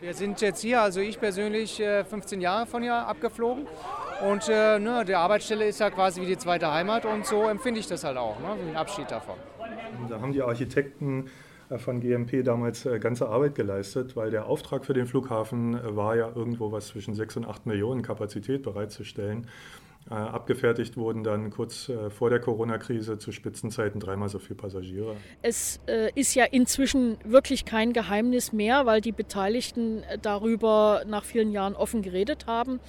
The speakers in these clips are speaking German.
Wir sind jetzt hier, also ich persönlich, 15 äh, Jahre von hier abgeflogen. Und äh, ne, die Arbeitsstelle ist ja quasi wie die zweite Heimat und so empfinde ich das halt auch, ne, ein Abschied davon. Da haben die Architekten äh, von GMP damals äh, ganze Arbeit geleistet, weil der Auftrag für den Flughafen war ja irgendwo was zwischen 6 und 8 Millionen Kapazität bereitzustellen. Äh, abgefertigt wurden dann kurz äh, vor der Corona-Krise zu Spitzenzeiten dreimal so viele Passagiere. Es äh, ist ja inzwischen wirklich kein Geheimnis mehr, weil die Beteiligten darüber nach vielen Jahren offen geredet haben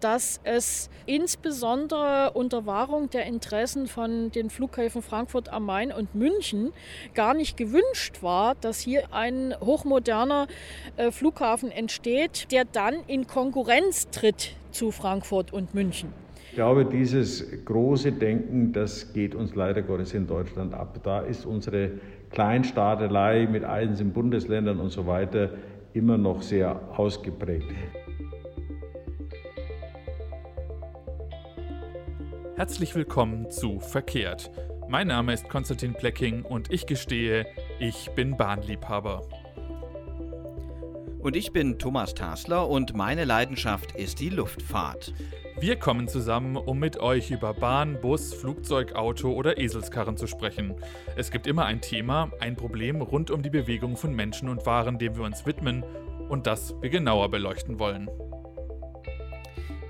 dass es insbesondere unter Wahrung der Interessen von den Flughäfen Frankfurt am Main und München gar nicht gewünscht war, dass hier ein hochmoderner Flughafen entsteht, der dann in Konkurrenz tritt zu Frankfurt und München. Ich glaube, dieses große Denken, das geht uns leider Gottes in Deutschland ab. Da ist unsere Kleinstaatelei mit einzelnen Bundesländern und so weiter immer noch sehr ausgeprägt. Herzlich willkommen zu Verkehrt. Mein Name ist Konstantin Plecking und ich gestehe, ich bin Bahnliebhaber. Und ich bin Thomas Tasler und meine Leidenschaft ist die Luftfahrt. Wir kommen zusammen, um mit euch über Bahn, Bus, Flugzeug, Auto oder Eselskarren zu sprechen. Es gibt immer ein Thema, ein Problem rund um die Bewegung von Menschen und Waren, dem wir uns widmen und das wir genauer beleuchten wollen.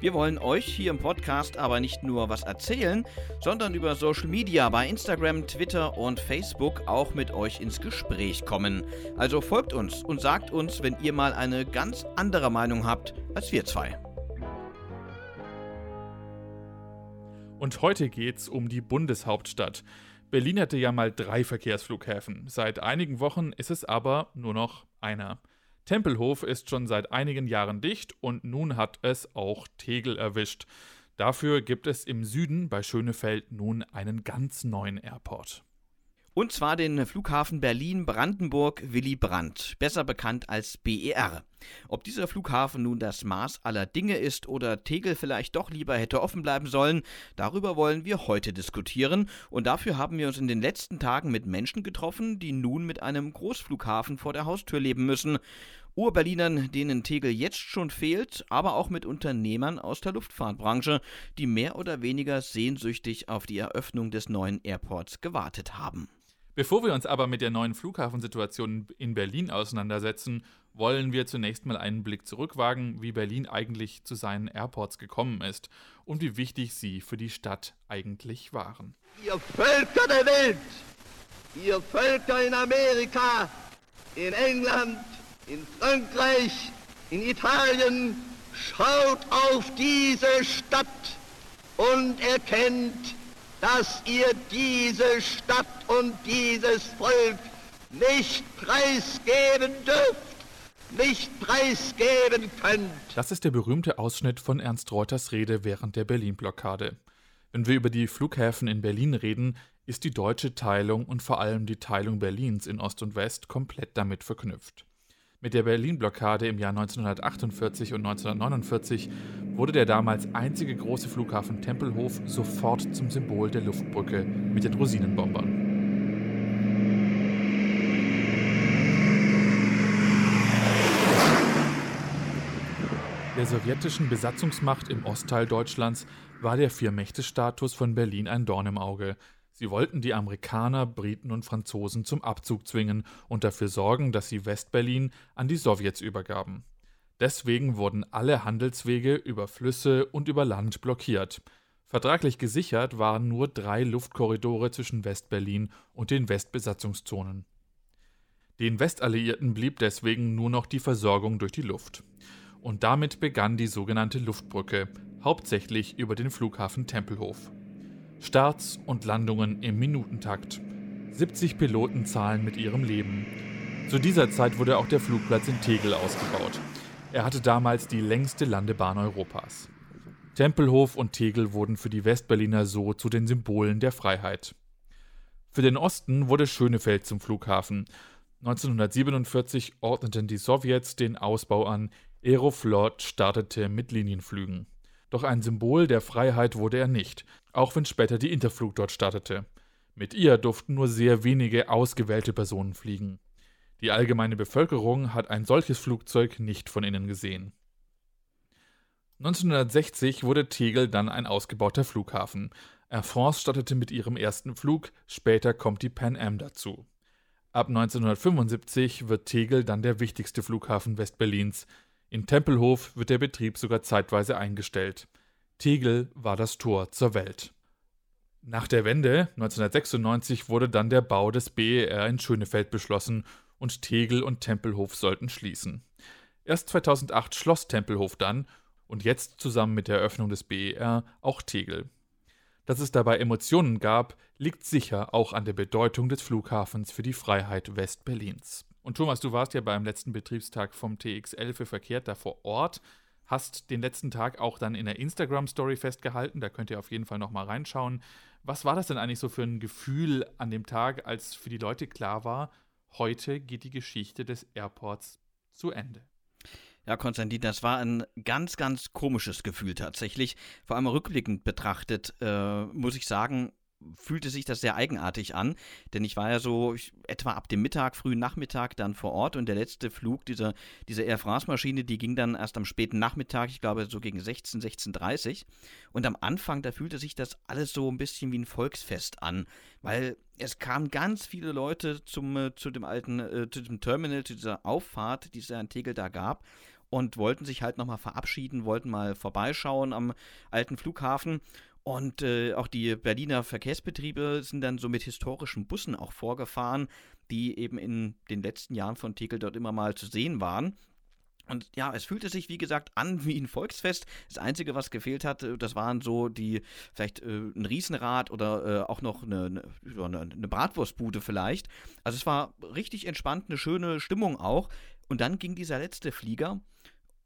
Wir wollen euch hier im Podcast aber nicht nur was erzählen, sondern über Social Media bei Instagram, Twitter und Facebook auch mit euch ins Gespräch kommen. Also folgt uns und sagt uns, wenn ihr mal eine ganz andere Meinung habt als wir zwei. Und heute geht's um die Bundeshauptstadt. Berlin hatte ja mal drei Verkehrsflughäfen. Seit einigen Wochen ist es aber nur noch einer. Tempelhof ist schon seit einigen Jahren dicht und nun hat es auch Tegel erwischt. Dafür gibt es im Süden bei Schönefeld nun einen ganz neuen Airport. Und zwar den Flughafen Berlin-Brandenburg Willy Brandt, besser bekannt als BER. Ob dieser Flughafen nun das Maß aller Dinge ist oder Tegel vielleicht doch lieber hätte offen bleiben sollen, darüber wollen wir heute diskutieren. Und dafür haben wir uns in den letzten Tagen mit Menschen getroffen, die nun mit einem Großflughafen vor der Haustür leben müssen. Urberlinern, denen Tegel jetzt schon fehlt, aber auch mit Unternehmern aus der Luftfahrtbranche, die mehr oder weniger sehnsüchtig auf die Eröffnung des neuen Airports gewartet haben. Bevor wir uns aber mit der neuen Flughafensituation in Berlin auseinandersetzen, wollen wir zunächst mal einen Blick zurückwagen, wie Berlin eigentlich zu seinen Airports gekommen ist und wie wichtig sie für die Stadt eigentlich waren. Ihr Völker der Welt, ihr Völker in Amerika, in England, in Frankreich, in Italien, schaut auf diese Stadt und erkennt, dass ihr diese Stadt und dieses Volk nicht preisgeben dürft, nicht preisgeben könnt. Das ist der berühmte Ausschnitt von Ernst Reuters Rede während der Berlin-Blockade. Wenn wir über die Flughäfen in Berlin reden, ist die deutsche Teilung und vor allem die Teilung Berlins in Ost und West komplett damit verknüpft. Mit der Berlin-Blockade im Jahr 1948 und 1949 wurde der damals einzige große Flughafen Tempelhof sofort zum Symbol der Luftbrücke mit den Rosinenbombern. Der sowjetischen Besatzungsmacht im Ostteil Deutschlands war der Vier-Mächte-Status von Berlin ein Dorn im Auge, Sie wollten die Amerikaner, Briten und Franzosen zum Abzug zwingen und dafür sorgen, dass sie Westberlin an die Sowjets übergaben. Deswegen wurden alle Handelswege über Flüsse und über Land blockiert. Vertraglich gesichert waren nur drei Luftkorridore zwischen Westberlin und den Westbesatzungszonen. Den Westalliierten blieb deswegen nur noch die Versorgung durch die Luft. Und damit begann die sogenannte Luftbrücke, hauptsächlich über den Flughafen Tempelhof. Starts und Landungen im Minutentakt. 70 Piloten zahlen mit ihrem Leben. Zu dieser Zeit wurde auch der Flugplatz in Tegel ausgebaut. Er hatte damals die längste Landebahn Europas. Tempelhof und Tegel wurden für die Westberliner so zu den Symbolen der Freiheit. Für den Osten wurde Schönefeld zum Flughafen. 1947 ordneten die Sowjets den Ausbau an, Aeroflot startete mit Linienflügen. Doch ein Symbol der Freiheit wurde er nicht, auch wenn später die Interflug dort startete. Mit ihr durften nur sehr wenige ausgewählte Personen fliegen. Die allgemeine Bevölkerung hat ein solches Flugzeug nicht von innen gesehen. 1960 wurde Tegel dann ein ausgebauter Flughafen. Air France startete mit ihrem ersten Flug, später kommt die Pan Am dazu. Ab 1975 wird Tegel dann der wichtigste Flughafen Westberlins. In Tempelhof wird der Betrieb sogar zeitweise eingestellt. Tegel war das Tor zur Welt. Nach der Wende 1996 wurde dann der Bau des BER in Schönefeld beschlossen und Tegel und Tempelhof sollten schließen. Erst 2008 schloss Tempelhof dann und jetzt zusammen mit der Eröffnung des BER auch Tegel. Dass es dabei Emotionen gab, liegt sicher auch an der Bedeutung des Flughafens für die Freiheit Westberlins. Und Thomas, du warst ja beim letzten Betriebstag vom TXL für Verkehr da vor Ort hast den letzten Tag auch dann in der Instagram-Story festgehalten. Da könnt ihr auf jeden Fall nochmal reinschauen. Was war das denn eigentlich so für ein Gefühl an dem Tag, als für die Leute klar war, heute geht die Geschichte des Airports zu Ende? Ja, Konstantin, das war ein ganz, ganz komisches Gefühl tatsächlich. Vor allem rückblickend betrachtet, äh, muss ich sagen, fühlte sich das sehr eigenartig an, denn ich war ja so ich, etwa ab dem Mittag, frühen Nachmittag dann vor Ort und der letzte Flug dieser, dieser Air France-Maschine, die ging dann erst am späten Nachmittag, ich glaube so gegen 16, 16.30 und am Anfang, da fühlte sich das alles so ein bisschen wie ein Volksfest an, weil es kamen ganz viele Leute zum, äh, zu dem alten, äh, zu dem Terminal, zu dieser Auffahrt, die es ja in Tegel da gab und wollten sich halt nochmal verabschieden, wollten mal vorbeischauen am alten Flughafen und äh, auch die Berliner Verkehrsbetriebe sind dann so mit historischen Bussen auch vorgefahren, die eben in den letzten Jahren von Tegel dort immer mal zu sehen waren. Und ja, es fühlte sich, wie gesagt, an wie ein Volksfest. Das Einzige, was gefehlt hat, äh, das waren so die, vielleicht äh, ein Riesenrad oder äh, auch noch eine, eine, eine Bratwurstbude vielleicht. Also es war richtig entspannt, eine schöne Stimmung auch. Und dann ging dieser letzte Flieger.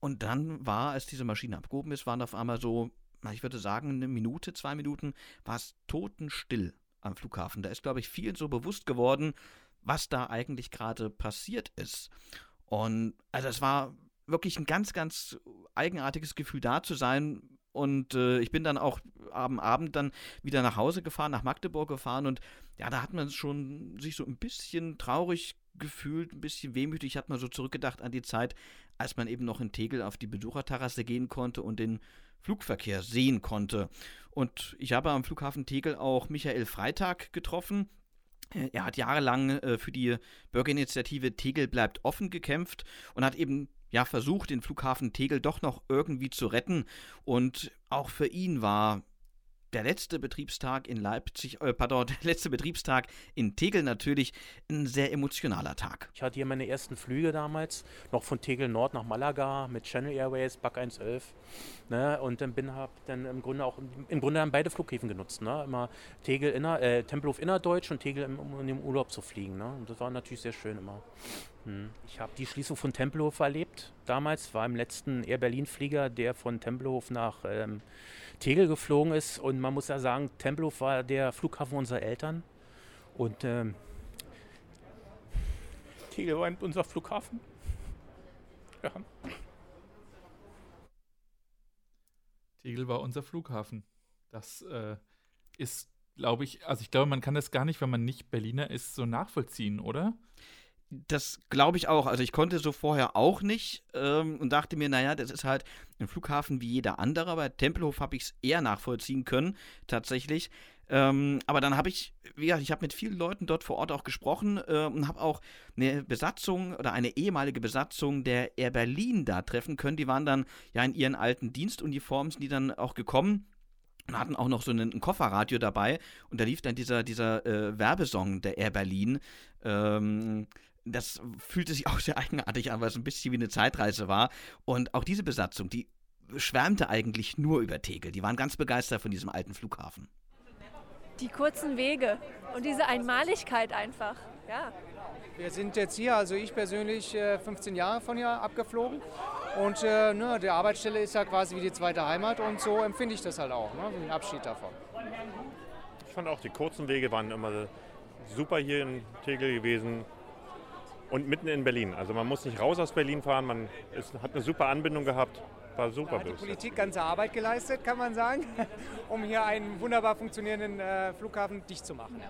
Und dann war, als diese Maschine abgehoben ist, waren auf einmal so ich würde sagen, eine Minute, zwei Minuten war es totenstill am Flughafen. Da ist, glaube ich, vielen so bewusst geworden, was da eigentlich gerade passiert ist. Und also es war wirklich ein ganz, ganz eigenartiges Gefühl da zu sein. Und äh, ich bin dann auch am Abend dann wieder nach Hause gefahren, nach Magdeburg gefahren und ja, da hat man schon sich so ein bisschen traurig gefühlt, ein bisschen wehmütig, hat man so zurückgedacht an die Zeit, als man eben noch in Tegel auf die Besucherterrasse gehen konnte und den Flugverkehr sehen konnte. Und ich habe am Flughafen Tegel auch Michael Freitag getroffen. Äh, er hat jahrelang äh, für die Bürgerinitiative Tegel bleibt offen gekämpft und hat eben ja versucht, den Flughafen Tegel doch noch irgendwie zu retten. Und auch für ihn war der letzte Betriebstag in Leipzig, äh, pardon, der letzte Betriebstag in Tegel natürlich ein sehr emotionaler Tag. Ich hatte hier meine ersten Flüge damals, noch von Tegel Nord nach Malaga mit Channel Airways, Bug 111. Ne, und dann bin hab dann im Grunde auch im Grunde haben beide Flughäfen genutzt. Ne? Immer Tegel inner, äh, Tempelhof innerdeutsch und Tegel im, um im Urlaub zu fliegen. Ne? Und das war natürlich sehr schön immer. Hm. Ich habe die Schließung von Tempelhof erlebt. Damals war im letzten Air Berlin Flieger, der von Tempelhof nach ähm, Tegel geflogen ist. Und man muss ja sagen, Tempelhof war der Flughafen unserer Eltern. Und ähm, Tegel war unser Flughafen. Ja. Tegel war unser Flughafen. Das äh, ist, glaube ich, also ich glaube, man kann das gar nicht, wenn man nicht Berliner ist, so nachvollziehen, oder? Das glaube ich auch. Also ich konnte so vorher auch nicht ähm, und dachte mir, naja, das ist halt ein Flughafen wie jeder andere. Bei Tempelhof habe ich es eher nachvollziehen können, tatsächlich. Ähm, aber dann habe ich, wie gesagt, ich habe mit vielen Leuten dort vor Ort auch gesprochen äh, und habe auch eine Besatzung oder eine ehemalige Besatzung der Air Berlin da treffen können. Die waren dann ja in ihren alten Dienstuniformen, sind die dann auch gekommen und hatten auch noch so ein, Kofferradio dabei und da lief dann dieser, dieser äh, Werbesong der Air Berlin. Ähm, das fühlte sich auch sehr eigenartig an, weil es ein bisschen wie eine Zeitreise war. Und auch diese Besatzung, die schwärmte eigentlich nur über Tegel. Die waren ganz begeistert von diesem alten Flughafen. Die kurzen Wege und diese Einmaligkeit einfach, ja. Wir sind jetzt hier, also ich persönlich, 15 äh, Jahre von hier abgeflogen. Und äh, ne, die Arbeitsstelle ist ja quasi wie die zweite Heimat und so empfinde ich das halt auch, ne, ein Abschied davon. Ich fand auch, die kurzen Wege waren immer super hier in Tegel gewesen und mitten in Berlin. Also man muss nicht raus aus Berlin fahren, man ist, hat eine super Anbindung gehabt. War super. Da hat die Politik ganze Arbeit geleistet, kann man sagen, um hier einen wunderbar funktionierenden äh, Flughafen dicht zu machen.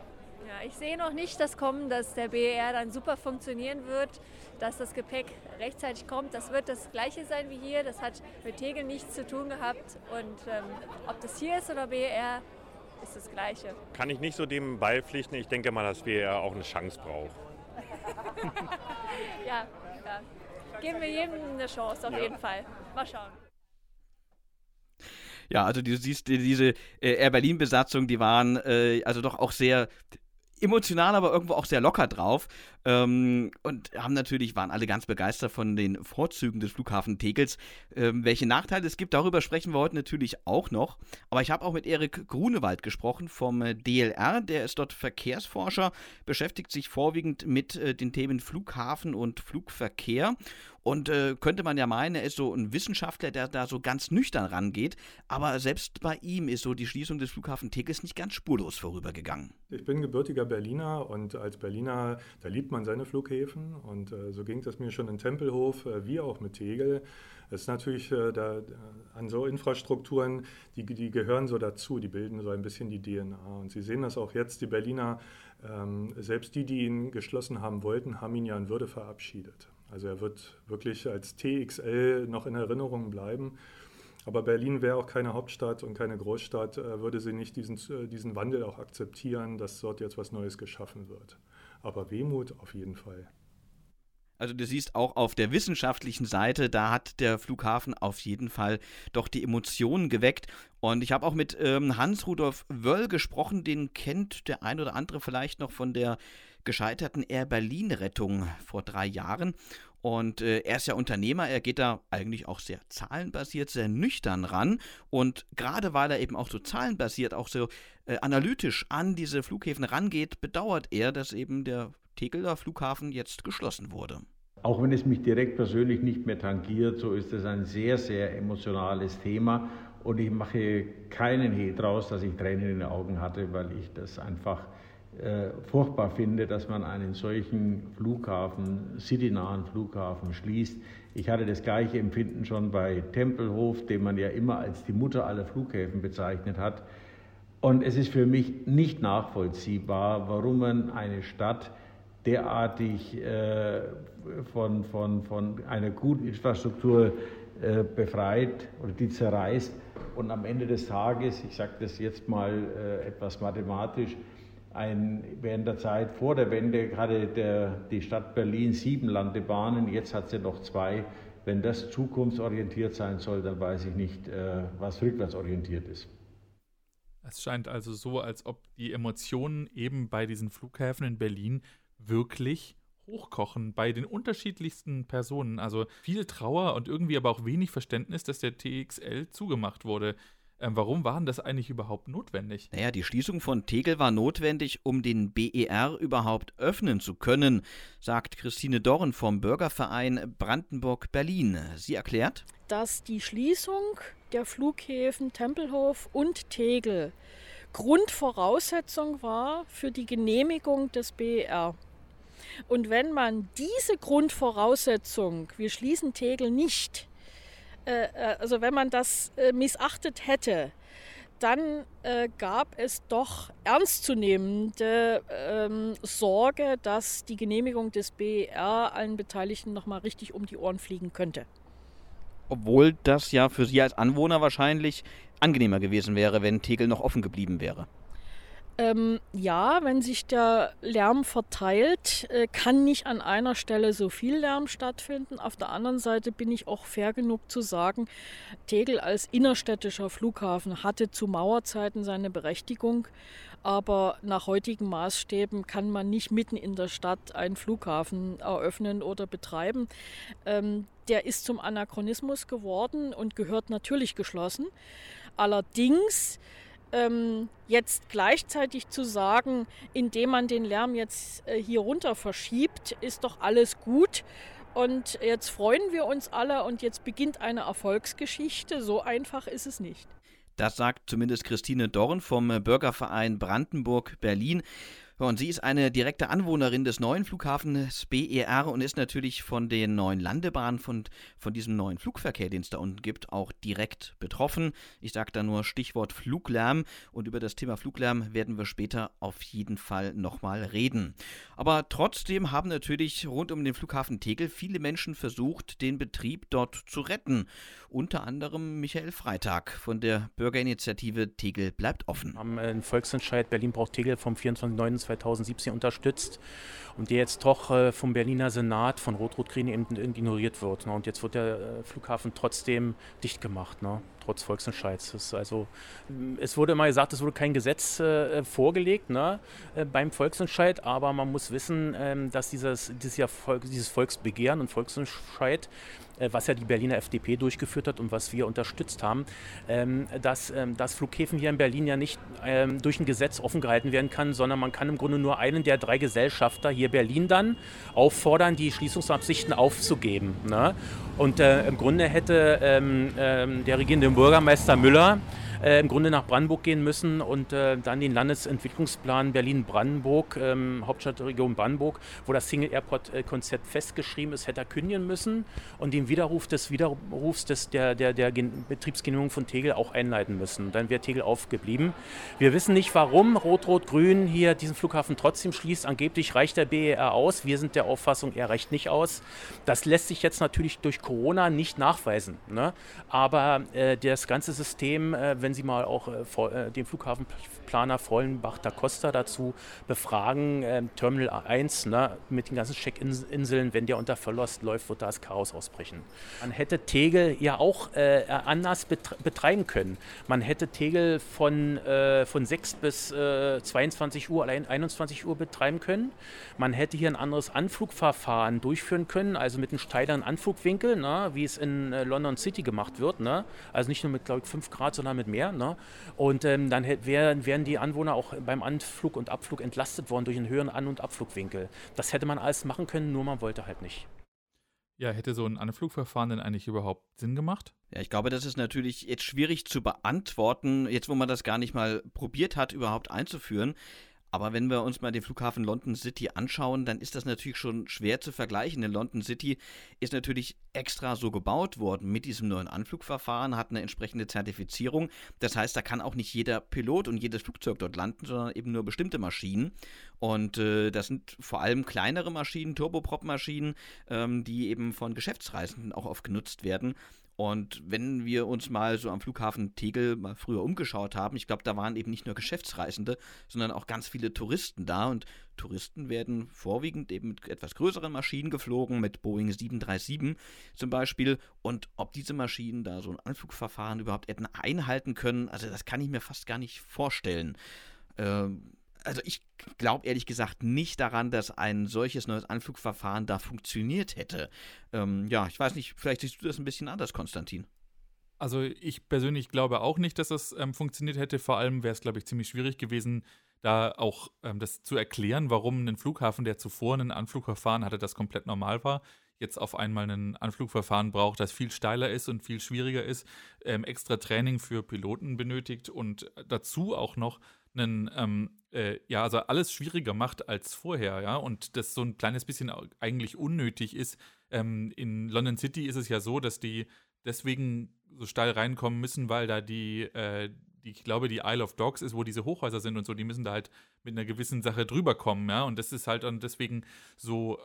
Ja, ich sehe noch nicht das Kommen, dass der BER dann super funktionieren wird, dass das Gepäck rechtzeitig kommt. Das wird das gleiche sein wie hier. Das hat mit Tegel nichts zu tun gehabt. Und ähm, ob das hier ist oder BER, ist das gleiche. Kann ich nicht so dem beipflichten. Ich denke mal, dass BER auch eine Chance braucht. Ja, ja, geben wir jedem eine Chance auf ja. jeden Fall. Mal schauen. Ja, also du siehst diese äh, Air Berlin-Besatzung, die waren äh, also doch auch sehr emotional, aber irgendwo auch sehr locker drauf. Ähm, und haben natürlich, waren alle ganz begeistert von den Vorzügen des Flughafen Tegels. Ähm, welche Nachteile es gibt, darüber sprechen wir heute natürlich auch noch. Aber ich habe auch mit Erik Grunewald gesprochen vom DLR. Der ist dort Verkehrsforscher, beschäftigt sich vorwiegend mit äh, den Themen Flughafen und Flugverkehr. Und äh, könnte man ja meinen, er ist so ein Wissenschaftler, der da so ganz nüchtern rangeht. Aber selbst bei ihm ist so die Schließung des Flughafen Tegels nicht ganz spurlos vorübergegangen. Ich bin gebürtiger Berliner und als Berliner, da liebt man seine Flughäfen. Und äh, so ging das mir schon in Tempelhof, äh, wie auch mit Tegel. Es ist natürlich äh, da, an so Infrastrukturen, die, die gehören so dazu, die bilden so ein bisschen die DNA. Und Sie sehen das auch jetzt, die Berliner, ähm, selbst die, die ihn geschlossen haben wollten, haben ihn ja in Würde verabschiedet. Also er wird wirklich als TXL noch in Erinnerung bleiben. Aber Berlin wäre auch keine Hauptstadt und keine Großstadt, äh, würde sie nicht diesen, äh, diesen Wandel auch akzeptieren, dass dort jetzt was Neues geschaffen wird. Aber Wehmut auf jeden Fall. Also du siehst auch auf der wissenschaftlichen Seite, da hat der Flughafen auf jeden Fall doch die Emotionen geweckt. Und ich habe auch mit ähm, Hans-Rudolf Wöll gesprochen, den kennt der ein oder andere vielleicht noch von der gescheiterten Air Berlin-Rettung vor drei Jahren. Und äh, er ist ja Unternehmer, er geht da eigentlich auch sehr zahlenbasiert, sehr nüchtern ran. Und gerade weil er eben auch so zahlenbasiert, auch so äh, analytisch an diese Flughäfen rangeht, bedauert er, dass eben der Tegeler Flughafen jetzt geschlossen wurde. Auch wenn es mich direkt persönlich nicht mehr tangiert, so ist es ein sehr, sehr emotionales Thema. Und ich mache keinen He draus, dass ich Tränen in den Augen hatte, weil ich das einfach äh, furchtbar finde, dass man einen solchen Flughafen, citynahen Flughafen schließt. Ich hatte das gleiche Empfinden schon bei Tempelhof, den man ja immer als die Mutter aller Flughäfen bezeichnet hat. Und es ist für mich nicht nachvollziehbar, warum man eine Stadt derartig äh, von, von, von einer guten Infrastruktur äh, befreit oder die zerreißt und am Ende des Tages, ich sage das jetzt mal äh, etwas mathematisch, ein, während der Zeit vor der Wende hatte der, die Stadt Berlin sieben Landebahnen, jetzt hat sie noch zwei. Wenn das zukunftsorientiert sein soll, dann weiß ich nicht, äh, was rückwärtsorientiert ist. Es scheint also so, als ob die Emotionen eben bei diesen Flughäfen in Berlin wirklich hochkochen bei den unterschiedlichsten Personen. Also viel Trauer und irgendwie aber auch wenig Verständnis, dass der TXL zugemacht wurde. Ähm, warum war denn das eigentlich überhaupt notwendig? Naja, die Schließung von Tegel war notwendig, um den BER überhaupt öffnen zu können, sagt Christine Dorn vom Bürgerverein Brandenburg-Berlin. Sie erklärt, dass die Schließung der Flughäfen Tempelhof und Tegel Grundvoraussetzung war für die Genehmigung des BER. Und wenn man diese Grundvoraussetzung, wir schließen Tegel nicht, also wenn man das äh, missachtet hätte, dann äh, gab es doch ernstzunehmende ähm, Sorge, dass die Genehmigung des BER allen Beteiligten nochmal richtig um die Ohren fliegen könnte. Obwohl das ja für Sie als Anwohner wahrscheinlich angenehmer gewesen wäre, wenn Tegel noch offen geblieben wäre. Ähm, ja, wenn sich der Lärm verteilt, äh, kann nicht an einer Stelle so viel Lärm stattfinden. Auf der anderen Seite bin ich auch fair genug zu sagen, Tegel als innerstädtischer Flughafen hatte zu Mauerzeiten seine Berechtigung. Aber nach heutigen Maßstäben kann man nicht mitten in der Stadt einen Flughafen eröffnen oder betreiben. Ähm, der ist zum Anachronismus geworden und gehört natürlich geschlossen. Allerdings ähm, jetzt gleichzeitig zu sagen, indem man den Lärm jetzt äh, hier runter verschiebt, ist doch alles gut. Und jetzt freuen wir uns alle und jetzt beginnt eine Erfolgsgeschichte. So einfach ist es nicht. Das sagt zumindest Christine Dorn vom Bürgerverein Brandenburg Berlin. Und sie ist eine direkte Anwohnerin des neuen Flughafens BER und ist natürlich von den neuen Landebahnen, von, von diesem neuen Flugverkehr, den es da unten gibt, auch direkt betroffen. Ich sage da nur Stichwort Fluglärm und über das Thema Fluglärm werden wir später auf jeden Fall nochmal reden. Aber trotzdem haben natürlich rund um den Flughafen Tegel viele Menschen versucht, den Betrieb dort zu retten. Unter anderem Michael Freitag von der Bürgerinitiative Tegel bleibt offen. Wir haben einen Volksentscheid Berlin braucht Tegel vom 24.09. 2017 unterstützt und der jetzt doch äh, vom Berliner Senat von Rot-Rot-Grün eben ignoriert wird. Ne? Und jetzt wird der äh, Flughafen trotzdem dicht gemacht, ne? Trotz Volksentscheids. also, es wurde immer gesagt, es wurde kein Gesetz äh, vorgelegt ne? Äh, beim Volksentscheid, aber man muss wissen, ähm, dass dieses, dieses, Volk, dieses Volksbegehren und Volksentscheid äh, was ja die Berliner FDP durchgeführt hat und was wir unterstützt haben, ähm, dass, ähm, dass Flughäfen hier in Berlin ja nicht ähm, durch ein Gesetz offen gehalten werden kann, sondern man kann im Grunde nur einen der drei Gesellschafter hier Berlin dann auffordern, die Schließungsabsichten aufzugeben. Ne? Und äh, im Grunde hätte der regierende Bürgermeister Müller äh, im Grunde nach Brandenburg gehen müssen und äh, dann den Landesentwicklungsplan Berlin-Brandenburg, ähm, Hauptstadtregion Brandenburg, wo das Single Airport-Konzept festgeschrieben ist, hätte er kündigen müssen und den Widerruf des Widerrufs des, der, der, der Betriebsgenehmigung von Tegel auch einleiten müssen. Dann wäre Tegel aufgeblieben. Wir wissen nicht, warum Rot-Rot-Grün hier diesen Flughafen trotzdem schließt. Angeblich reicht der BER aus. Wir sind der Auffassung, er reicht nicht aus. Das lässt sich jetzt natürlich durch Corona nicht nachweisen. Ne? Aber äh, das ganze System, äh, wenn wenn Sie mal auch äh, äh den Flughafenplaner Vollenbach da Costa dazu befragen, äh, Terminal 1 ne, mit den ganzen Check-Inseln, wenn der unter Verlust läuft, wird das Chaos ausbrechen. Man hätte Tegel ja auch äh, anders betreiben können. Man hätte Tegel von, äh, von 6 bis 22 äh, Uhr, allein 21 Uhr betreiben können. Man hätte hier ein anderes Anflugverfahren durchführen können, also mit einem steileren Anflugwinkel, ne, wie es in London City gemacht wird. Ne? Also nicht nur mit, glaube ich, 5 Grad, sondern mit mehr mehr. Ne? Und ähm, dann wären, wären die Anwohner auch beim Anflug und Abflug entlastet worden durch einen höheren An- und Abflugwinkel. Das hätte man alles machen können, nur man wollte halt nicht. Ja, hätte so ein Anflugverfahren denn eigentlich überhaupt Sinn gemacht? Ja, ich glaube, das ist natürlich jetzt schwierig zu beantworten, jetzt wo man das gar nicht mal probiert hat, überhaupt einzuführen. Aber wenn wir uns mal den Flughafen London City anschauen, dann ist das natürlich schon schwer zu vergleichen. Denn London City ist natürlich extra so gebaut worden mit diesem neuen Anflugverfahren, hat eine entsprechende Zertifizierung. Das heißt, da kann auch nicht jeder Pilot und jedes Flugzeug dort landen, sondern eben nur bestimmte Maschinen. Und äh, das sind vor allem kleinere Maschinen, Turboprop-Maschinen, ähm, die eben von Geschäftsreisenden auch oft genutzt werden. Und wenn wir uns mal so am Flughafen Tegel mal früher umgeschaut haben, ich glaube, da waren eben nicht nur Geschäftsreisende, sondern auch ganz viele Touristen da. Und Touristen werden vorwiegend eben mit etwas größeren Maschinen geflogen, mit Boeing 737 zum Beispiel. Und ob diese Maschinen da so ein Anflugverfahren überhaupt hätten einhalten können, also das kann ich mir fast gar nicht vorstellen. Ähm, also ich glaube ehrlich gesagt nicht daran, dass ein solches neues Anflugverfahren da funktioniert hätte. Ähm, ja, ich weiß nicht, vielleicht siehst du das ein bisschen anders, Konstantin. Also ich persönlich glaube auch nicht, dass das ähm, funktioniert hätte. Vor allem wäre es, glaube ich, ziemlich schwierig gewesen, da auch ähm, das zu erklären, warum ein Flughafen, der zuvor ein Anflugverfahren hatte, das komplett normal war, jetzt auf einmal ein Anflugverfahren braucht, das viel steiler ist und viel schwieriger ist, ähm, extra Training für Piloten benötigt und dazu auch noch einen, ähm, äh, ja, also alles schwieriger macht als vorher, ja, und das so ein kleines bisschen eigentlich unnötig ist. Ähm, in London City ist es ja so, dass die deswegen so steil reinkommen müssen, weil da die, äh, die, ich glaube, die Isle of Dogs ist, wo diese Hochhäuser sind und so, die müssen da halt mit einer gewissen Sache drüber kommen, ja, und das ist halt dann deswegen so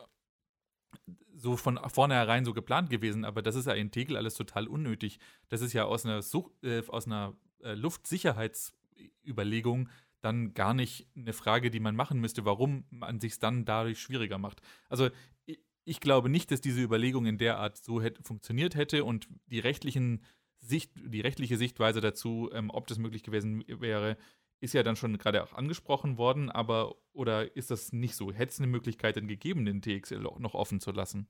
so von vornherein so geplant gewesen, aber das ist ja in Tegel alles total unnötig. Das ist ja aus einer, Such äh, aus einer äh, Luftsicherheitsüberlegung dann gar nicht eine Frage, die man machen müsste, warum man sich dann dadurch schwieriger macht. Also ich glaube nicht, dass diese Überlegung in der Art so hätte, funktioniert hätte und die rechtlichen Sicht, die rechtliche Sichtweise dazu, ähm, ob das möglich gewesen wäre, ist ja dann schon gerade auch angesprochen worden, aber oder ist das nicht so? Hätte es eine Möglichkeit den TXL noch offen zu lassen?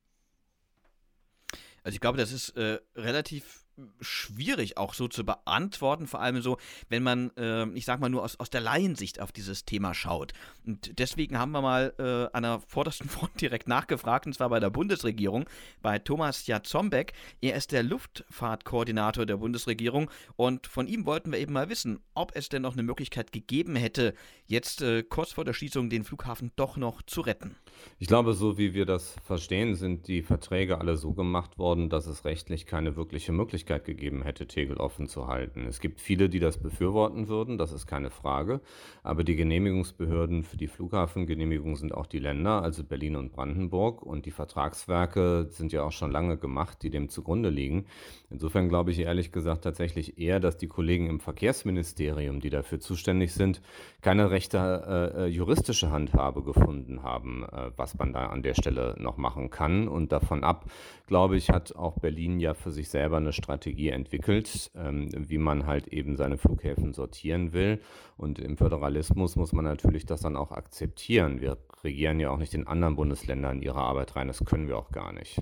Also ich glaube, das ist äh, relativ schwierig auch so zu beantworten, vor allem so, wenn man, äh, ich sag mal, nur aus, aus der Laiensicht auf dieses Thema schaut. Und deswegen haben wir mal äh, an der vordersten Front direkt nachgefragt, und zwar bei der Bundesregierung, bei Thomas Jatzombeck. Er ist der Luftfahrtkoordinator der Bundesregierung und von ihm wollten wir eben mal wissen, ob es denn noch eine Möglichkeit gegeben hätte, jetzt äh, kurz vor der Schließung den Flughafen doch noch zu retten. Ich glaube, so wie wir das verstehen, sind die Verträge alle so gemacht worden, dass es rechtlich keine wirkliche Möglichkeit gegeben hätte, Tegel offen zu halten. Es gibt viele, die das befürworten würden, das ist keine Frage. Aber die Genehmigungsbehörden für die Flughafengenehmigung sind auch die Länder, also Berlin und Brandenburg. Und die Vertragswerke sind ja auch schon lange gemacht, die dem zugrunde liegen. Insofern glaube ich ehrlich gesagt tatsächlich eher, dass die Kollegen im Verkehrsministerium, die dafür zuständig sind, keine rechte äh, äh juristische Handhabe gefunden haben. Äh, was man da an der Stelle noch machen kann. Und davon ab, glaube ich, hat auch Berlin ja für sich selber eine Strategie entwickelt, ähm, wie man halt eben seine Flughäfen sortieren will. Und im Föderalismus muss man natürlich das dann auch akzeptieren. Wir regieren ja auch nicht in anderen Bundesländern ihre Arbeit rein. Das können wir auch gar nicht.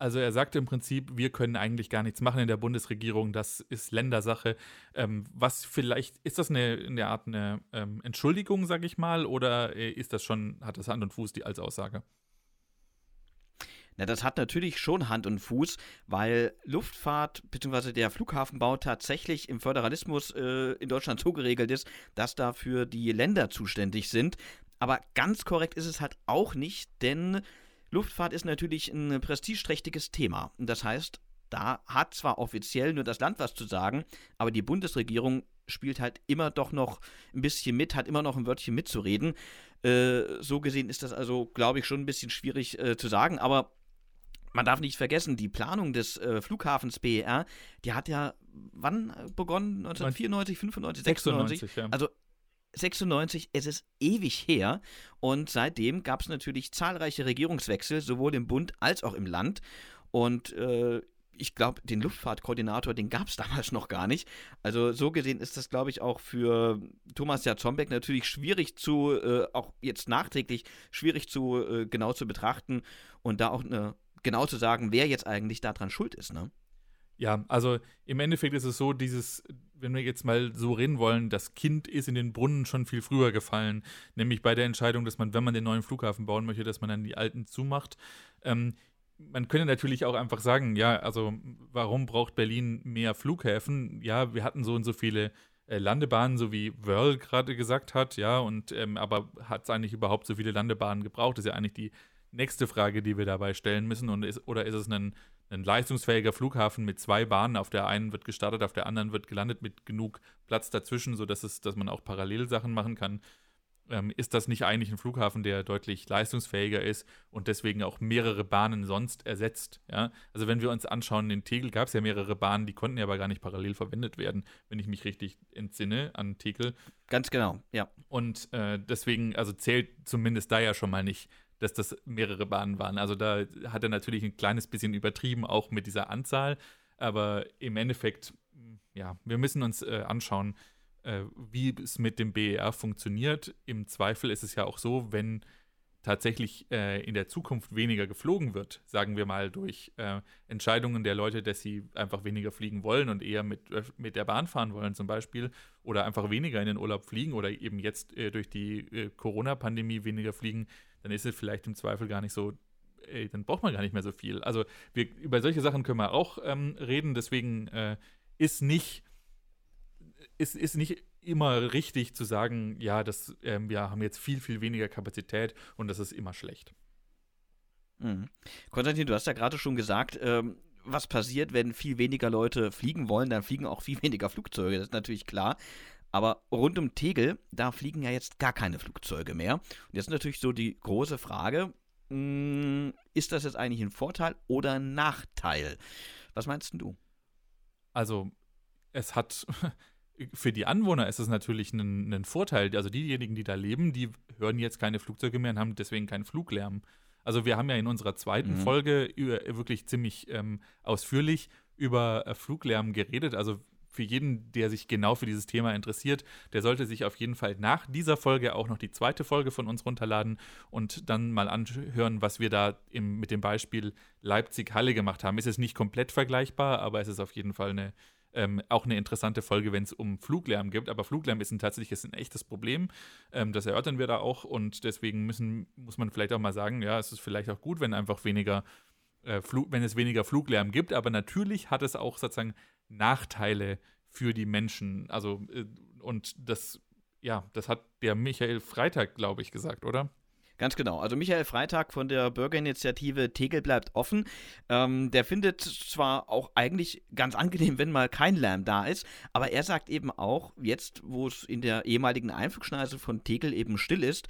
Also er sagte im Prinzip, wir können eigentlich gar nichts machen in der Bundesregierung, das ist Ländersache. Ähm, was vielleicht, ist das eine, in der Art eine ähm, Entschuldigung, sage ich mal, oder äh, ist das schon, hat das Hand und Fuß die als Aussage? Na, das hat natürlich schon Hand und Fuß, weil Luftfahrt bzw. der Flughafenbau tatsächlich im Föderalismus äh, in Deutschland so geregelt ist, dass dafür die Länder zuständig sind. Aber ganz korrekt ist es halt auch nicht, denn Luftfahrt ist natürlich ein prestigeträchtiges Thema. Das heißt, da hat zwar offiziell nur das Land was zu sagen, aber die Bundesregierung spielt halt immer doch noch ein bisschen mit, hat immer noch ein Wörtchen mitzureden. Äh, so gesehen ist das also, glaube ich, schon ein bisschen schwierig äh, zu sagen, aber man darf nicht vergessen, die Planung des äh, Flughafens BER, die hat ja wann begonnen? 1994, 95, 96? 96 ja. Also 96, es ist ewig her und seitdem gab es natürlich zahlreiche Regierungswechsel, sowohl im Bund als auch im Land. Und äh, ich glaube, den Luftfahrtkoordinator, den gab es damals noch gar nicht. Also so gesehen ist das, glaube ich, auch für Thomas Jatzombeck natürlich schwierig zu, äh, auch jetzt nachträglich, schwierig zu äh, genau zu betrachten und da auch ne, genau zu sagen, wer jetzt eigentlich daran schuld ist. Ne? Ja, also im Endeffekt ist es so, dieses, wenn wir jetzt mal so reden wollen, das Kind ist in den Brunnen schon viel früher gefallen, nämlich bei der Entscheidung, dass man, wenn man den neuen Flughafen bauen möchte, dass man dann die alten zumacht. Ähm, man könnte natürlich auch einfach sagen, ja, also warum braucht Berlin mehr Flughäfen? Ja, wir hatten so und so viele äh, Landebahnen, so wie Wörl gerade gesagt hat, ja, und ähm, aber hat es eigentlich überhaupt so viele Landebahnen gebraucht? Das ist ja eigentlich die nächste Frage, die wir dabei stellen müssen. Und ist, oder ist es ein ein leistungsfähiger Flughafen mit zwei Bahnen. Auf der einen wird gestartet, auf der anderen wird gelandet mit genug Platz dazwischen, sodass es, dass man auch parallel Sachen machen kann. Ähm, ist das nicht eigentlich ein Flughafen, der deutlich leistungsfähiger ist und deswegen auch mehrere Bahnen sonst ersetzt? Ja? Also wenn wir uns anschauen, in Tegel gab es ja mehrere Bahnen, die konnten ja aber gar nicht parallel verwendet werden, wenn ich mich richtig entsinne an Tegel. Ganz genau, ja. Und äh, deswegen, also zählt zumindest da ja schon mal nicht dass das mehrere Bahnen waren. Also da hat er natürlich ein kleines bisschen übertrieben, auch mit dieser Anzahl. Aber im Endeffekt, ja, wir müssen uns äh, anschauen, äh, wie es mit dem BER funktioniert. Im Zweifel ist es ja auch so, wenn tatsächlich äh, in der Zukunft weniger geflogen wird, sagen wir mal durch äh, Entscheidungen der Leute, dass sie einfach weniger fliegen wollen und eher mit, mit der Bahn fahren wollen zum Beispiel oder einfach weniger in den Urlaub fliegen oder eben jetzt äh, durch die äh, Corona-Pandemie weniger fliegen, dann ist es vielleicht im Zweifel gar nicht so, ey, dann braucht man gar nicht mehr so viel. Also wir, über solche Sachen können wir auch ähm, reden, deswegen äh, ist nicht, ist, ist nicht immer richtig zu sagen, ja, das, ähm, wir haben jetzt viel, viel weniger Kapazität und das ist immer schlecht. Mhm. Konstantin, du hast ja gerade schon gesagt, ähm, was passiert, wenn viel weniger Leute fliegen wollen, dann fliegen auch viel weniger Flugzeuge, das ist natürlich klar. Aber rund um Tegel, da fliegen ja jetzt gar keine Flugzeuge mehr. Und jetzt ist natürlich so die große Frage, mh, hm, ist das jetzt eigentlich ein Vorteil oder ein Nachteil? Was meinst du? Also, es hat für die Anwohner ist es natürlich ein, ein, Vorteil. Also diejenigen, die da leben, die hören jetzt keine Flugzeuge mehr und haben deswegen keinen Fluglärm. Also wir haben ja in unserer zweiten mhm. Folge über, wirklich ziemlich ähm, ausführlich über äh, Fluglärm geredet. Also für jeden, der sich genau für dieses Thema interessiert, der sollte sich auf jeden Fall nach dieser Folge auch noch die zweite Folge von uns runterladen und dann mal anhören, was wir da im, mit dem Beispiel Leipzig-Halle gemacht haben. Es ist nicht komplett vergleichbar, aber es ist auf jeden Fall eine, ähm, auch eine interessante Folge, wenn es um Fluglärm geht. Aber Fluglärm ist ein, tatsächlich ist ein echtes Problem. Ähm, das erörtern wir da auch und deswegen müssen, muss man vielleicht auch mal sagen, ja, es ist vielleicht auch gut, wenn einfach weniger äh, wenn es weniger Fluglärm gibt, aber natürlich hat es auch sozusagen Nachteile für die Menschen. Also, äh, und das, ja, das hat der Michael Freitag, glaube ich, gesagt, oder? Ganz genau. Also Michael Freitag von der Bürgerinitiative Tegel bleibt offen. Ähm, der findet zwar auch eigentlich ganz angenehm, wenn mal kein Lärm da ist, aber er sagt eben auch, jetzt, wo es in der ehemaligen Einflugschneise von Tegel eben still ist,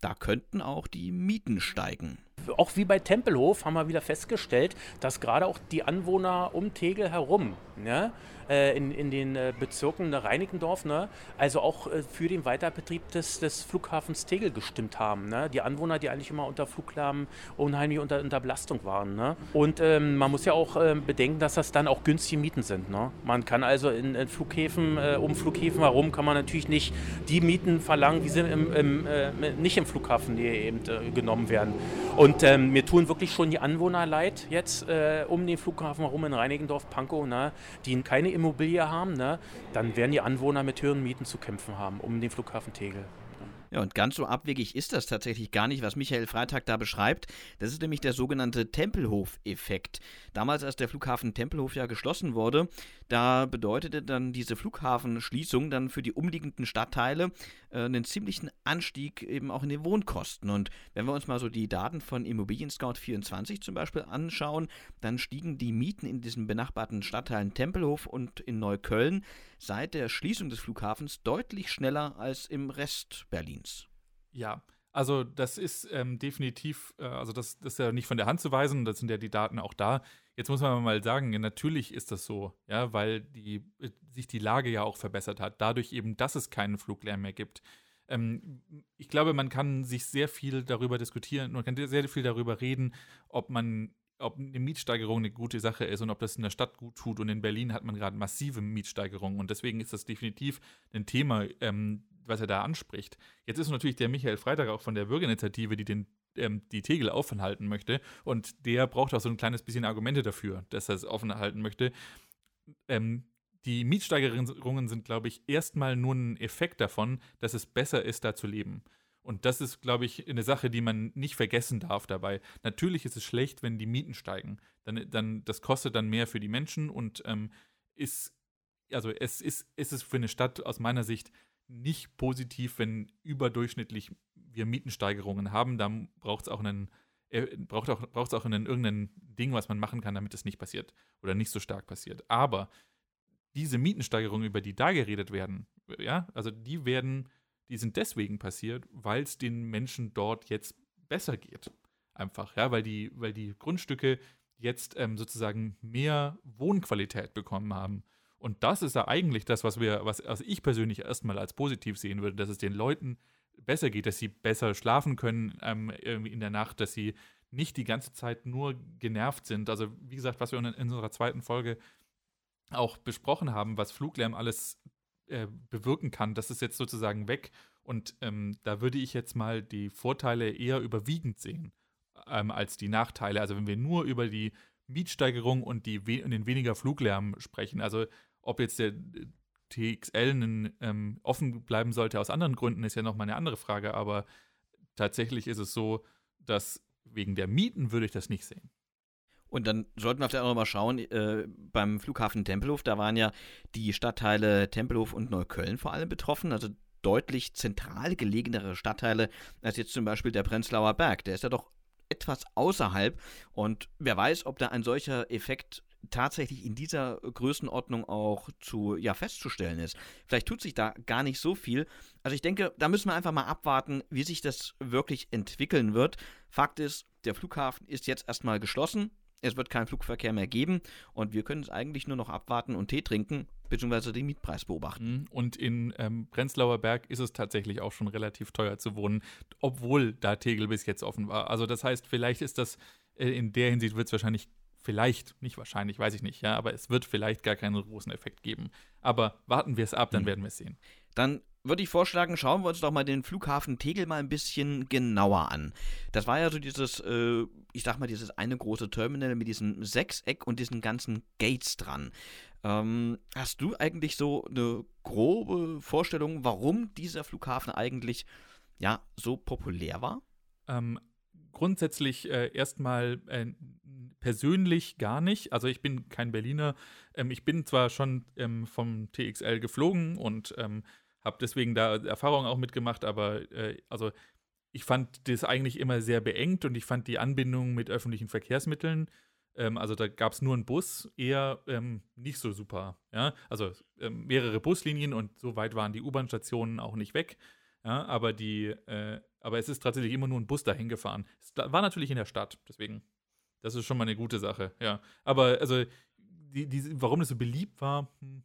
da könnten auch die Mieten steigen auch wie bei Tempelhof haben wir wieder festgestellt, dass gerade auch die Anwohner um Tegel herum, ne, äh, in, in den äh, Bezirken ne, Reinickendorf, ne, also auch äh, für den Weiterbetrieb des, des Flughafens Tegel gestimmt haben. Ne? Die Anwohner, die eigentlich immer unter Fluglärm unheimlich unter, unter Belastung waren. Ne? Und ähm, man muss ja auch ähm, bedenken, dass das dann auch günstige Mieten sind. Ne? Man kann also in, in Flughäfen, äh, um Flughäfen herum, kann man natürlich nicht die Mieten verlangen, wie sie im, im, äh, nicht im Flughafen eben äh, genommen werden. Und ähm, mir tun wirklich schon die Anwohner leid jetzt äh, um den Flughafen herum in Reinigendorf, Pankow, ne, die keine Immobilie haben. Ne, dann werden die Anwohner mit höheren Mieten zu kämpfen haben um den Flughafen Tegel. Ja, und ganz so abwegig ist das tatsächlich gar nicht, was Michael Freitag da beschreibt. Das ist nämlich der sogenannte Tempelhof-Effekt. Damals, als der Flughafen Tempelhof ja geschlossen wurde, da bedeutete dann diese Flughafenschließung dann für die umliegenden Stadtteile äh, einen ziemlichen Anstieg eben auch in den Wohnkosten. Und wenn wir uns mal so die Daten von Immobilien Scout 24 zum Beispiel anschauen, dann stiegen die Mieten in diesen benachbarten Stadtteilen Tempelhof und in Neukölln seit der Schließung des Flughafens deutlich schneller als im Rest Berlins. Ja, also das ist ähm, definitiv, äh, also das, das, ist ja nicht von der Hand zu weisen, das sind ja die Daten auch da. Jetzt muss man mal sagen, natürlich ist das so, ja, weil die, äh, sich die Lage ja auch verbessert hat, dadurch eben, dass es keinen Fluglärm mehr gibt. Ähm, ich glaube, man kann sich sehr viel darüber diskutieren, man kann sehr viel darüber reden, ob man ob eine Mietsteigerung eine gute Sache ist und ob das in der Stadt gut tut. Und in Berlin hat man gerade massive Mietsteigerungen. Und deswegen ist das definitiv ein Thema, ähm, was er da anspricht. Jetzt ist natürlich der Michael Freitag auch von der Bürgerinitiative, die den ähm, die Tegel offen halten möchte. Und der braucht auch so ein kleines bisschen Argumente dafür, dass er es offen halten möchte. Ähm, die Mietsteigerungen sind, glaube ich, erstmal nur ein Effekt davon, dass es besser ist, da zu leben. Und das ist, glaube ich, eine Sache, die man nicht vergessen darf dabei. Natürlich ist es schlecht, wenn die Mieten steigen. Dann, dann, das kostet dann mehr für die Menschen und ähm, ist, also es ist, es ist für eine Stadt aus meiner Sicht nicht positiv, wenn überdurchschnittlich wir Mietensteigerungen haben. Dann braucht es auch einen, äh, braucht auch, braucht auch einen, irgendein Ding, was man machen kann, damit es nicht passiert oder nicht so stark passiert. Aber diese Mietensteigerungen, über die da geredet werden, ja, also die werden die sind deswegen passiert, weil es den Menschen dort jetzt besser geht. Einfach, ja, weil die, weil die Grundstücke jetzt ähm, sozusagen mehr Wohnqualität bekommen haben. Und das ist ja eigentlich das, was wir, was also ich persönlich erstmal als positiv sehen würde, dass es den Leuten besser geht, dass sie besser schlafen können ähm, in der Nacht, dass sie nicht die ganze Zeit nur genervt sind. Also wie gesagt, was wir in unserer zweiten Folge auch besprochen haben, was Fluglärm alles äh, bewirken kann, das ist jetzt sozusagen weg. Und ähm, da würde ich jetzt mal die Vorteile eher überwiegend sehen ähm, als die Nachteile. Also wenn wir nur über die Mietsteigerung und, die we und den weniger Fluglärm sprechen, also ob jetzt der TXL ähm, offen bleiben sollte aus anderen Gründen, ist ja nochmal eine andere Frage. Aber tatsächlich ist es so, dass wegen der Mieten würde ich das nicht sehen. Und dann sollten wir vielleicht auch noch mal schauen, äh, beim Flughafen Tempelhof, da waren ja die Stadtteile Tempelhof und Neukölln vor allem betroffen, also deutlich zentral gelegenere Stadtteile als jetzt zum Beispiel der Prenzlauer Berg. Der ist ja doch etwas außerhalb und wer weiß, ob da ein solcher Effekt tatsächlich in dieser Größenordnung auch zu ja festzustellen ist. Vielleicht tut sich da gar nicht so viel. Also ich denke, da müssen wir einfach mal abwarten, wie sich das wirklich entwickeln wird. Fakt ist, der Flughafen ist jetzt erstmal geschlossen. Es wird keinen Flugverkehr mehr geben und wir können es eigentlich nur noch abwarten und Tee trinken, beziehungsweise den Mietpreis beobachten. Mhm. Und in ähm, Prenzlauer Berg ist es tatsächlich auch schon relativ teuer zu wohnen, obwohl da Tegel bis jetzt offen war. Also das heißt, vielleicht ist das, äh, in der Hinsicht wird es wahrscheinlich vielleicht, nicht wahrscheinlich, weiß ich nicht, ja, aber es wird vielleicht gar keinen großen Effekt geben. Aber warten wir es ab, dann mhm. werden wir es sehen. Dann würde ich vorschlagen, schauen wir uns doch mal den Flughafen Tegel mal ein bisschen genauer an. Das war ja so dieses, äh, ich sag mal, dieses eine große Terminal mit diesem Sechseck und diesen ganzen Gates dran. Ähm, hast du eigentlich so eine grobe Vorstellung, warum dieser Flughafen eigentlich ja so populär war? Ähm, grundsätzlich äh, erstmal äh, persönlich gar nicht. Also ich bin kein Berliner. Ähm, ich bin zwar schon ähm, vom TXL geflogen und ähm, habe deswegen da Erfahrungen auch mitgemacht, aber äh, also ich fand das eigentlich immer sehr beengt und ich fand die Anbindung mit öffentlichen Verkehrsmitteln, ähm, also da gab es nur einen Bus, eher ähm, nicht so super. Ja? Also ähm, mehrere Buslinien und so weit waren die U-Bahn-Stationen auch nicht weg. Ja? Aber, die, äh, aber es ist tatsächlich immer nur ein Bus dahin gefahren. Es war natürlich in der Stadt, deswegen. Das ist schon mal eine gute Sache, ja. Aber also, die, die, warum das so beliebt war, hm,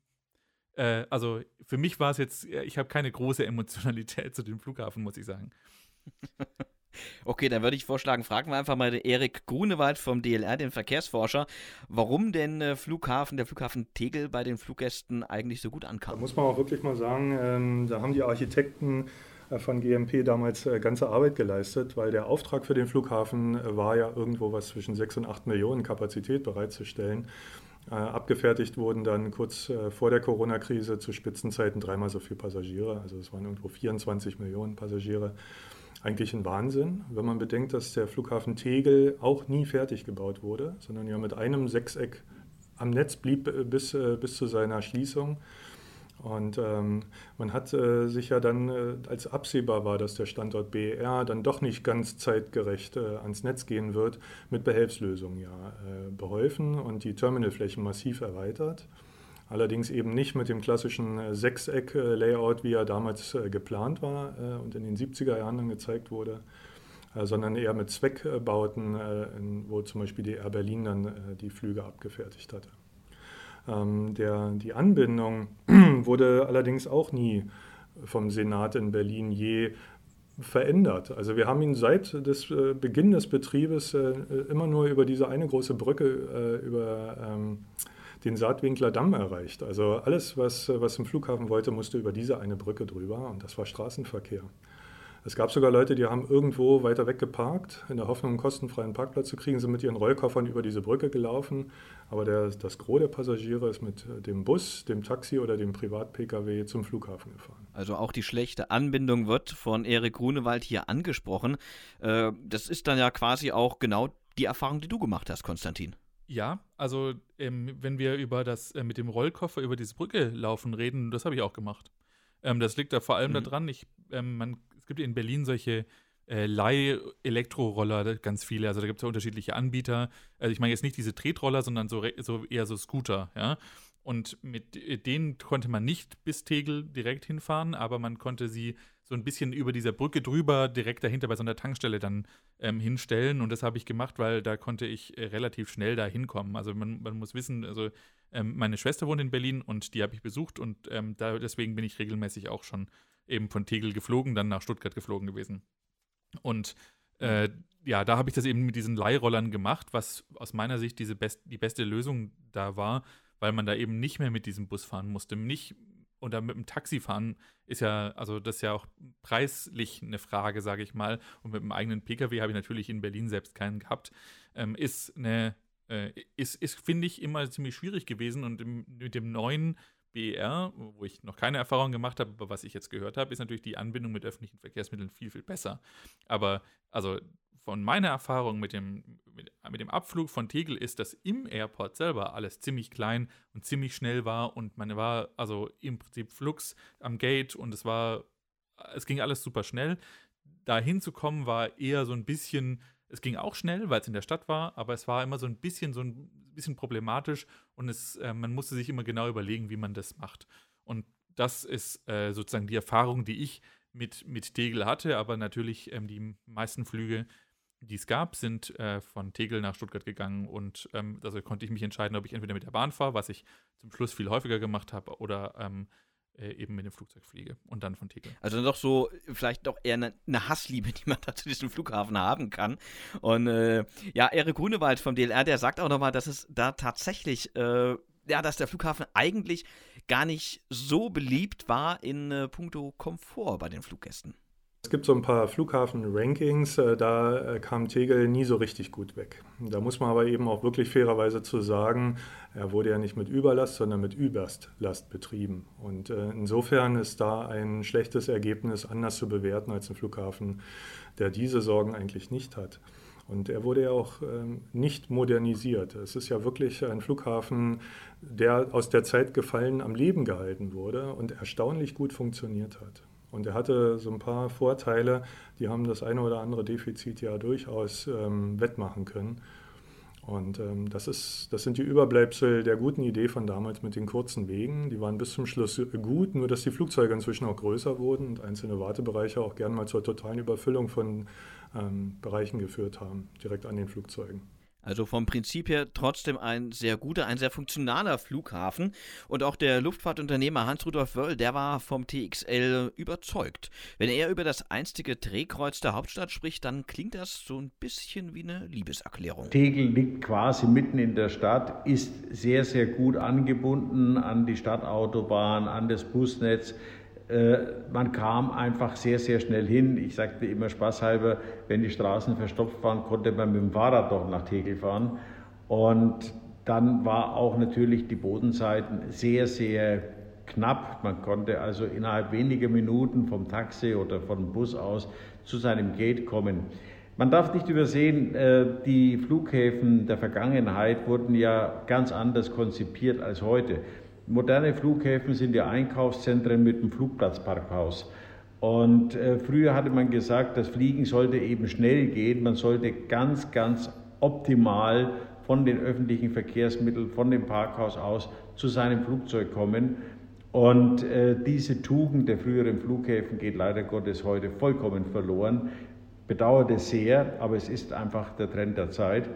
äh, also für mich war es jetzt, ich habe keine große Emotionalität zu dem Flughafen, muss ich sagen. Okay, dann würde ich vorschlagen, fragen wir einfach mal Erik Grunewald vom DLR, den Verkehrsforscher, warum denn äh, Flughafen, der Flughafen Tegel bei den Fluggästen eigentlich so gut ankam. Da muss man auch wirklich mal sagen, ähm, da haben die Architekten äh, von GMP damals äh, ganze Arbeit geleistet, weil der Auftrag für den Flughafen äh, war ja irgendwo was zwischen 6 und 8 Millionen Kapazität bereitzustellen. Äh, abgefertigt wurden dann kurz äh, vor der Corona-Krise zu Spitzenzeiten dreimal so viele Passagiere. Also es waren irgendwo 24 Millionen Passagiere. Eigentlich ein Wahnsinn, wenn man bedenkt, dass der Flughafen Tegel auch nie fertig gebaut wurde, sondern ja mit einem Sechseck am Netz blieb äh, bis, bis zu seiner Schließung. Und ähm, man hat äh, sich ja dann, äh, als absehbar war, dass der Standort BER dann doch nicht ganz zeitgerecht äh, ans Netz gehen wird, mit Behelfslösungen ja äh, beholfen und die Terminalflächen massiv erweitert. Allerdings eben nicht mit dem klassischen äh, Sechseck-Layout, wie er damals äh, geplant war und in den 70er Jahren dann gezeigt wurde, sondern eher mit Zweckbauten, wo zum Beispiel die Air Berlin dann die Flüge abgefertigt hatte. Ähm, der, die Anbindung wurde allerdings auch nie vom Senat in Berlin je verändert. Also wir haben ihn seit des äh, Beginn des Betriebes äh, immer nur über diese eine große Brücke äh, über ähm, den Saatwinkler Damm erreicht. Also alles, was, was zum Flughafen wollte, musste über diese eine Brücke drüber und das war Straßenverkehr. Es gab sogar Leute, die haben irgendwo weiter weg geparkt, in der Hoffnung, einen kostenfreien Parkplatz zu kriegen, sind mit ihren Rollkoffern über diese Brücke gelaufen. Aber der, das Gros der Passagiere ist mit dem Bus, dem Taxi oder dem Privat-Pkw zum Flughafen gefahren. Also auch die schlechte Anbindung wird von Erik Grunewald hier angesprochen. Äh, das ist dann ja quasi auch genau die Erfahrung, die du gemacht hast, Konstantin. Ja, also ähm, wenn wir über das äh, mit dem Rollkoffer über diese Brücke laufen reden, das habe ich auch gemacht. Ähm, das liegt da vor allem mhm. daran, ich, ähm, man es gibt in Berlin solche äh, Leih-Elektroroller, ganz viele. Also da gibt es ja unterschiedliche Anbieter. Also ich meine jetzt nicht diese Tretroller, sondern so, so eher so Scooter, ja. Und mit denen konnte man nicht bis Tegel direkt hinfahren, aber man konnte sie so ein bisschen über dieser Brücke drüber direkt dahinter bei so einer Tankstelle dann ähm, hinstellen. Und das habe ich gemacht, weil da konnte ich äh, relativ schnell da hinkommen. Also man, man muss wissen, also ähm, meine Schwester wohnt in Berlin und die habe ich besucht und ähm, da, deswegen bin ich regelmäßig auch schon eben von Tegel geflogen, dann nach Stuttgart geflogen gewesen. Und äh, ja, da habe ich das eben mit diesen Leihrollern gemacht, was aus meiner Sicht diese best die beste Lösung da war, weil man da eben nicht mehr mit diesem Bus fahren musste. Nicht oder mit dem Taxi fahren ist ja, also das ist ja auch preislich eine Frage, sage ich mal. Und mit dem eigenen Pkw habe ich natürlich in Berlin selbst keinen gehabt. Ähm, ist eine, äh, ist, ist finde ich, immer ziemlich schwierig gewesen. Und im, mit dem neuen BER, wo ich noch keine Erfahrung gemacht habe, aber was ich jetzt gehört habe, ist natürlich die Anbindung mit öffentlichen Verkehrsmitteln viel, viel besser. Aber also von meiner Erfahrung mit dem, mit, mit, dem Abflug von Tegel ist, dass im Airport selber alles ziemlich klein und ziemlich schnell war und man war also im Prinzip Flux am Gate und es war, es ging alles super schnell. Da hinzukommen war eher so ein bisschen es ging auch schnell, weil es in der Stadt war, aber es war immer so ein bisschen so ein bisschen problematisch und es, äh, man musste sich immer genau überlegen, wie man das macht. Und das ist äh, sozusagen die Erfahrung, die ich mit, mit Tegel hatte, aber natürlich ähm, die meisten Flüge, die es gab, sind äh, von Tegel nach Stuttgart gegangen und ähm, also konnte ich mich entscheiden, ob ich entweder mit der Bahn fahre, was ich zum Schluss viel häufiger gemacht habe, oder ähm, äh, eben mit dem Flugzeug fliege und dann von Tegel. Also doch so vielleicht doch eher eine, eine, Hassliebe, die man da zu diesem Flughafen haben kann. Und äh, ja, Erik Grunewald vom DLR, der sagt auch nochmal, dass es da tatsächlich, äh, ja, dass der Flughafen eigentlich gar nicht so beliebt war in äh, puncto Komfort bei den Fluggästen. Es gibt so ein paar Flughafen-Rankings, äh, da äh, kam Tegel nie so richtig gut weg. Da muss man aber eben auch wirklich fairerweise zu sagen, er wurde ja nicht mit Überlast, sondern mit Überlast betrieben. Und äh, insofern ist da ein schlechtes Ergebnis anders zu bewerten als ein Flughafen, der diese Sorgen eigentlich nicht hat. Und er wurde ja auch ähm, nicht modernisiert. Es ist ja wirklich ein Flughafen, der aus der Zeit gefallen am Leben gehalten wurde und erstaunlich gut funktioniert hat. Und er hatte so ein paar Vorteile, die haben das eine oder andere Defizit ja durchaus ähm, wettmachen können. Und ähm, das, ist, das sind die Überbleibsel der guten Idee von damals mit den kurzen Wegen. Die waren bis zum Schluss gut, nur dass die Flugzeuge inzwischen auch größer wurden und einzelne Wartebereiche auch gern mal zur totalen Überfüllung von ähm, Bereichen geführt haben, direkt an den Flugzeugen. Also vom Prinzip her trotzdem ein sehr guter, ein sehr funktionaler Flughafen. Und auch der Luftfahrtunternehmer Hans-Rudolf Wöll, der war vom TXL überzeugt. Wenn er über das einstige Drehkreuz der Hauptstadt spricht, dann klingt das so ein bisschen wie eine Liebeserklärung. Tegel liegt quasi mitten in der Stadt, ist sehr, sehr gut angebunden an die Stadtautobahn, an das Busnetz. Äh, man kam einfach sehr, sehr schnell hin. Ich sagte immer spaßhalber, wenn die Straßen verstopft waren, konnte man mit dem Fahrrad doch nach Tegel fahren. Und dann war auch natürlich die Bodenseiten sehr, sehr knapp. Man konnte also innerhalb weniger Minuten vom Taxi oder vom Bus aus zu seinem Gate kommen. Man darf nicht übersehen, äh, die Flughäfen der Vergangenheit wurden ja ganz anders konzipiert als heute. Moderne Flughäfen sind ja Einkaufszentren mit einem Flugplatzparkhaus. Und äh, früher hatte man gesagt, das Fliegen sollte eben schnell gehen. Man sollte ganz, ganz optimal von den öffentlichen Verkehrsmitteln, von dem Parkhaus aus zu seinem Flugzeug kommen. Und äh, diese Tugend der früheren Flughäfen geht leider Gottes heute vollkommen verloren. Bedauert es sehr, aber es ist einfach der Trend der Zeit.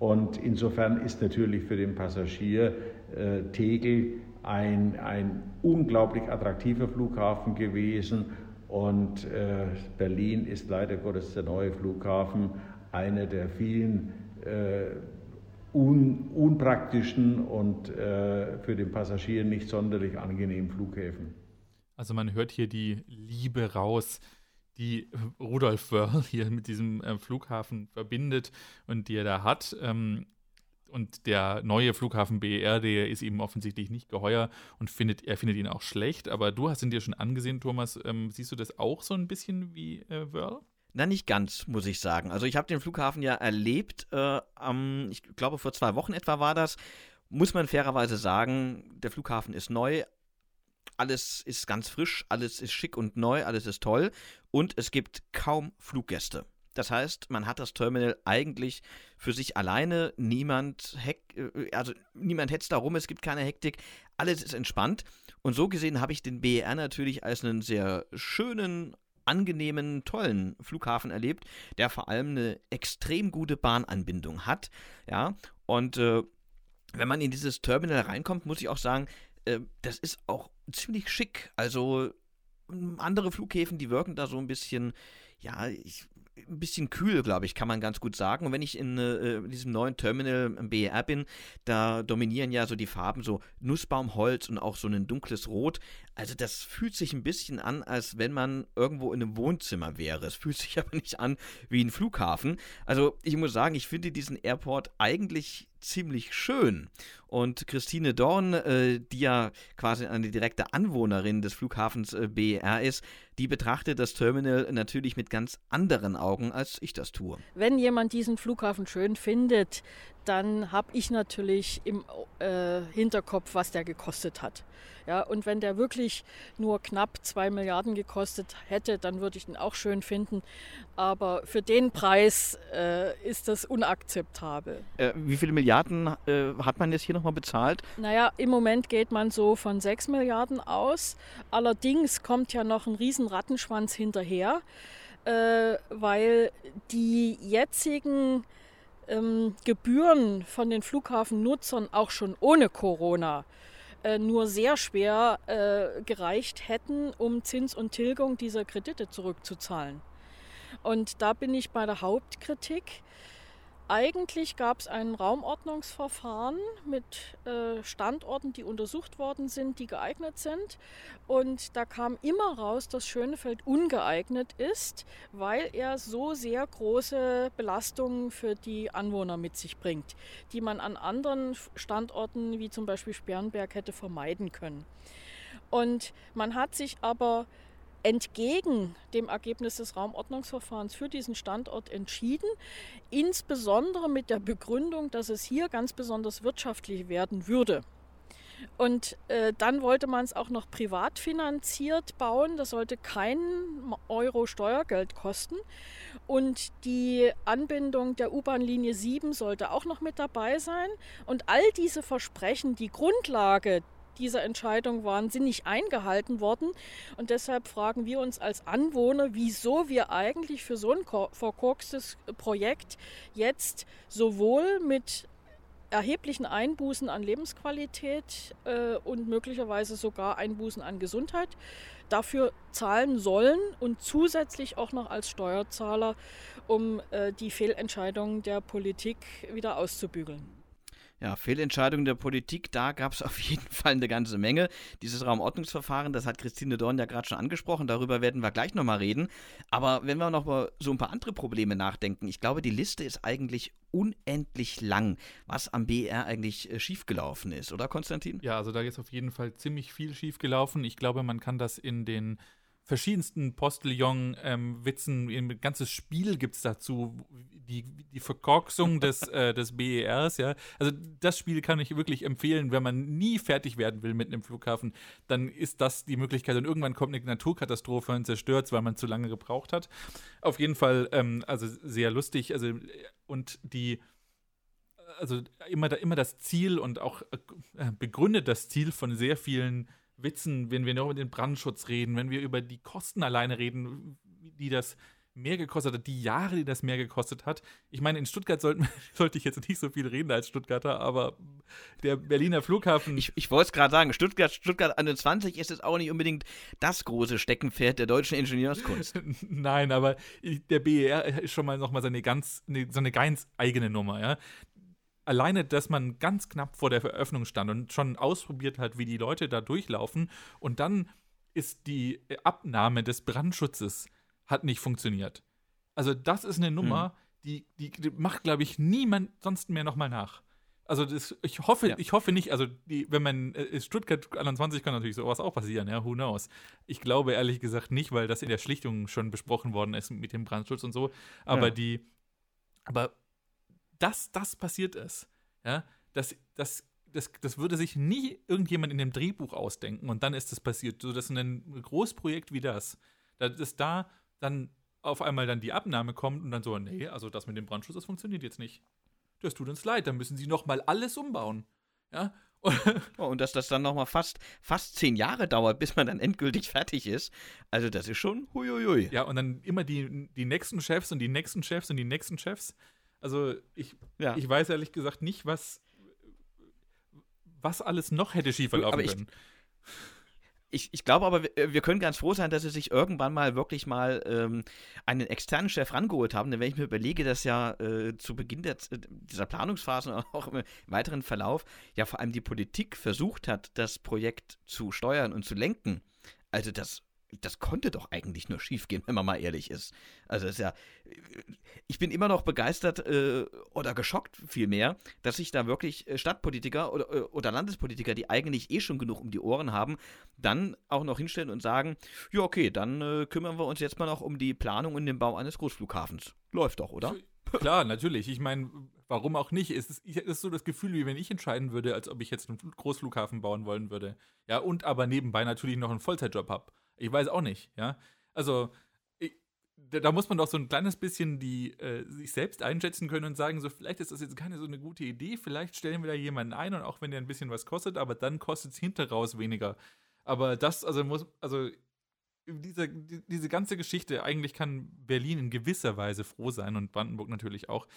Und insofern ist natürlich für den Passagier äh, Tegel ein, ein unglaublich attraktiver Flughafen gewesen und äh, Berlin ist leider Gottes der neue Flughafen, einer der vielen äh, un, unpraktischen und äh, für den Passagier nicht sonderlich angenehmen Flughäfen. Also man hört hier die Liebe raus, die Rudolf Wörl hier mit diesem äh, Flughafen verbindet und die er da hat. Ähm, und der neue Flughafen BER, der ist ihm offensichtlich nicht geheuer und findet, er findet ihn auch schlecht. Aber du hast ihn dir schon angesehen, Thomas. Ähm, siehst du das auch so ein bisschen wie äh, Wörl? Na, nicht ganz, muss ich sagen. Also ich habe den Flughafen ja erlebt, äh, am, ich glaube vor zwei Wochen etwa war das. Muss man fairerweise sagen, der Flughafen ist neu, alles ist ganz frisch, alles ist schick und neu, alles ist toll und es gibt kaum Fluggäste. Das heißt, man hat das Terminal eigentlich für sich alleine. Niemand, äh, also niemand hetzt darum, es gibt keine Hektik. Alles ist entspannt. Und so gesehen habe ich den BER natürlich als einen sehr schönen, angenehmen, tollen Flughafen erlebt, der vor allem eine extrem gute Bahnanbindung hat. Ja, und äh, wenn man in dieses Terminal reinkommt, muss ich auch sagen, äh, das ist auch ziemlich schick. Also andere Flughäfen, die wirken da so ein bisschen, ja, ich ein bisschen kühl, glaube ich, kann man ganz gut sagen. Und wenn ich in äh, diesem neuen Terminal im BER bin, da dominieren ja so die Farben so Nussbaumholz und auch so ein dunkles Rot. Also das fühlt sich ein bisschen an, als wenn man irgendwo in einem Wohnzimmer wäre. Es fühlt sich aber nicht an wie ein Flughafen. Also ich muss sagen, ich finde diesen Airport eigentlich ziemlich schön. Und Christine Dorn, äh, die ja quasi eine direkte Anwohnerin des Flughafens äh, BER ist, die betrachtet das Terminal natürlich mit ganz anderen Augen, als ich das tue. Wenn jemand diesen Flughafen schön findet, dann habe ich natürlich im äh, Hinterkopf, was der gekostet hat. Ja, und wenn der wirklich nur knapp zwei Milliarden gekostet hätte, dann würde ich ihn auch schön finden. Aber für den Preis äh, ist das unakzeptabel. Äh, wie viele Milliarden äh, hat man jetzt hier nochmal bezahlt? Naja, im Moment geht man so von sechs Milliarden aus. Allerdings kommt ja noch ein riesen Rattenschwanz hinterher, äh, weil die jetzigen ähm, Gebühren von den Flughafennutzern auch schon ohne Corona äh, nur sehr schwer äh, gereicht hätten, um Zins und Tilgung dieser Kredite zurückzuzahlen. Und da bin ich bei der Hauptkritik. Eigentlich gab es ein Raumordnungsverfahren mit äh, Standorten, die untersucht worden sind, die geeignet sind. Und da kam immer raus, dass Schönefeld ungeeignet ist, weil er so sehr große Belastungen für die Anwohner mit sich bringt, die man an anderen Standorten wie zum Beispiel Sperrenberg hätte vermeiden können. Und man hat sich aber entgegen dem Ergebnis des Raumordnungsverfahrens für diesen Standort entschieden, insbesondere mit der Begründung, dass es hier ganz besonders wirtschaftlich werden würde. Und äh, dann wollte man es auch noch privat finanziert bauen. Das sollte keinen Euro Steuergeld kosten. Und die Anbindung der U-Bahn-Linie 7 sollte auch noch mit dabei sein. Und all diese Versprechen, die Grundlage dieser Entscheidung waren, sind nicht eingehalten worden. Und deshalb fragen wir uns als Anwohner, wieso wir eigentlich für so ein verkorkstes Projekt jetzt sowohl mit erheblichen Einbußen an Lebensqualität äh, und möglicherweise sogar Einbußen an Gesundheit dafür zahlen sollen und zusätzlich auch noch als Steuerzahler, um äh, die Fehlentscheidungen der Politik wieder auszubügeln. Ja, Fehlentscheidungen der Politik, da gab es auf jeden Fall eine ganze Menge. Dieses Raumordnungsverfahren, das hat Christine Dorn ja gerade schon angesprochen, darüber werden wir gleich nochmal reden. Aber wenn wir noch mal so ein paar andere Probleme nachdenken, ich glaube, die Liste ist eigentlich unendlich lang, was am BR eigentlich äh, schiefgelaufen ist, oder Konstantin? Ja, also da ist auf jeden Fall ziemlich viel schiefgelaufen. Ich glaube, man kann das in den verschiedensten Postillon-Witzen, ähm, ein ganzes Spiel gibt es dazu, die, die Verkorksung des, äh, des BERs, ja. Also das Spiel kann ich wirklich empfehlen, wenn man nie fertig werden will mit einem Flughafen, dann ist das die Möglichkeit und irgendwann kommt eine Naturkatastrophe und zerstört weil man zu lange gebraucht hat. Auf jeden Fall, ähm, also sehr lustig, also und die also immer, immer das Ziel und auch äh, begründet das Ziel von sehr vielen Witzen, wenn wir noch über den Brandschutz reden, wenn wir über die Kosten alleine reden, die das mehr gekostet hat, die Jahre, die das mehr gekostet hat. Ich meine, in Stuttgart sollten, sollte ich jetzt nicht so viel reden als Stuttgarter, aber der Berliner Flughafen. Ich, ich wollte es gerade sagen, Stuttgart, Stuttgart 21 ist jetzt auch nicht unbedingt das große Steckenpferd der deutschen Ingenieurskunst. Nein, aber der BER ist schon mal nochmal seine ganz, so eine ganz eigene Nummer, ja alleine, dass man ganz knapp vor der Veröffnung stand und schon ausprobiert hat, wie die Leute da durchlaufen und dann ist die Abnahme des Brandschutzes hat nicht funktioniert. Also das ist eine Nummer, hm. die, die, die, macht, glaube ich, niemand sonst mehr nochmal nach. Also das, ich hoffe, ja. ich hoffe nicht, also die, wenn man äh, Stuttgart 21 kann natürlich sowas auch passieren, ja, who knows. Ich glaube ehrlich gesagt nicht, weil das in der Schlichtung schon besprochen worden ist mit dem Brandschutz und so. Aber ja. die, aber dass das passiert ist, ja, das, das, das, das würde sich nie irgendjemand in dem Drehbuch ausdenken und dann ist das passiert. So, dass ein Großprojekt wie das, dass da dann auf einmal dann die Abnahme kommt und dann so, nee, also das mit dem Brandschutz, das funktioniert jetzt nicht. Das tut uns leid, dann müssen sie nochmal alles umbauen. Ja, oh, und dass das dann nochmal fast, fast zehn Jahre dauert, bis man dann endgültig fertig ist. Also das ist schon huiuiui. Ja, und dann immer die, die nächsten Chefs und die nächsten Chefs und die nächsten Chefs. Also ich, ja. ich weiß ehrlich gesagt nicht, was, was alles noch hätte schieflaufen aber können. Ich, ich, glaube aber, wir können ganz froh sein, dass sie sich irgendwann mal wirklich mal ähm, einen externen Chef rangeholt haben. Denn wenn ich mir überlege, dass ja äh, zu Beginn der, dieser Planungsphase und auch im weiteren Verlauf ja vor allem die Politik versucht hat, das Projekt zu steuern und zu lenken. Also das das konnte doch eigentlich nur schiefgehen, wenn man mal ehrlich ist. Also ist ja, ich bin immer noch begeistert äh, oder geschockt vielmehr, dass sich da wirklich äh, Stadtpolitiker oder, äh, oder Landespolitiker, die eigentlich eh schon genug um die Ohren haben, dann auch noch hinstellen und sagen, ja okay, dann äh, kümmern wir uns jetzt mal noch um die Planung und den Bau eines Großflughafens. Läuft doch, oder? Klar, natürlich. Ich meine, warum auch nicht? Es ist, es ist so das Gefühl, wie wenn ich entscheiden würde, als ob ich jetzt einen Großflughafen bauen wollen würde. Ja, und aber nebenbei natürlich noch einen Vollzeitjob habe. Ich weiß auch nicht, ja. Also, ich, da muss man doch so ein kleines bisschen die äh, sich selbst einschätzen können und sagen, so vielleicht ist das jetzt keine so eine gute Idee, vielleicht stellen wir da jemanden ein und auch wenn der ein bisschen was kostet, aber dann kostet es hinterraus weniger. Aber das, also muss, also diese, diese ganze Geschichte, eigentlich kann Berlin in gewisser Weise froh sein und Brandenburg natürlich auch,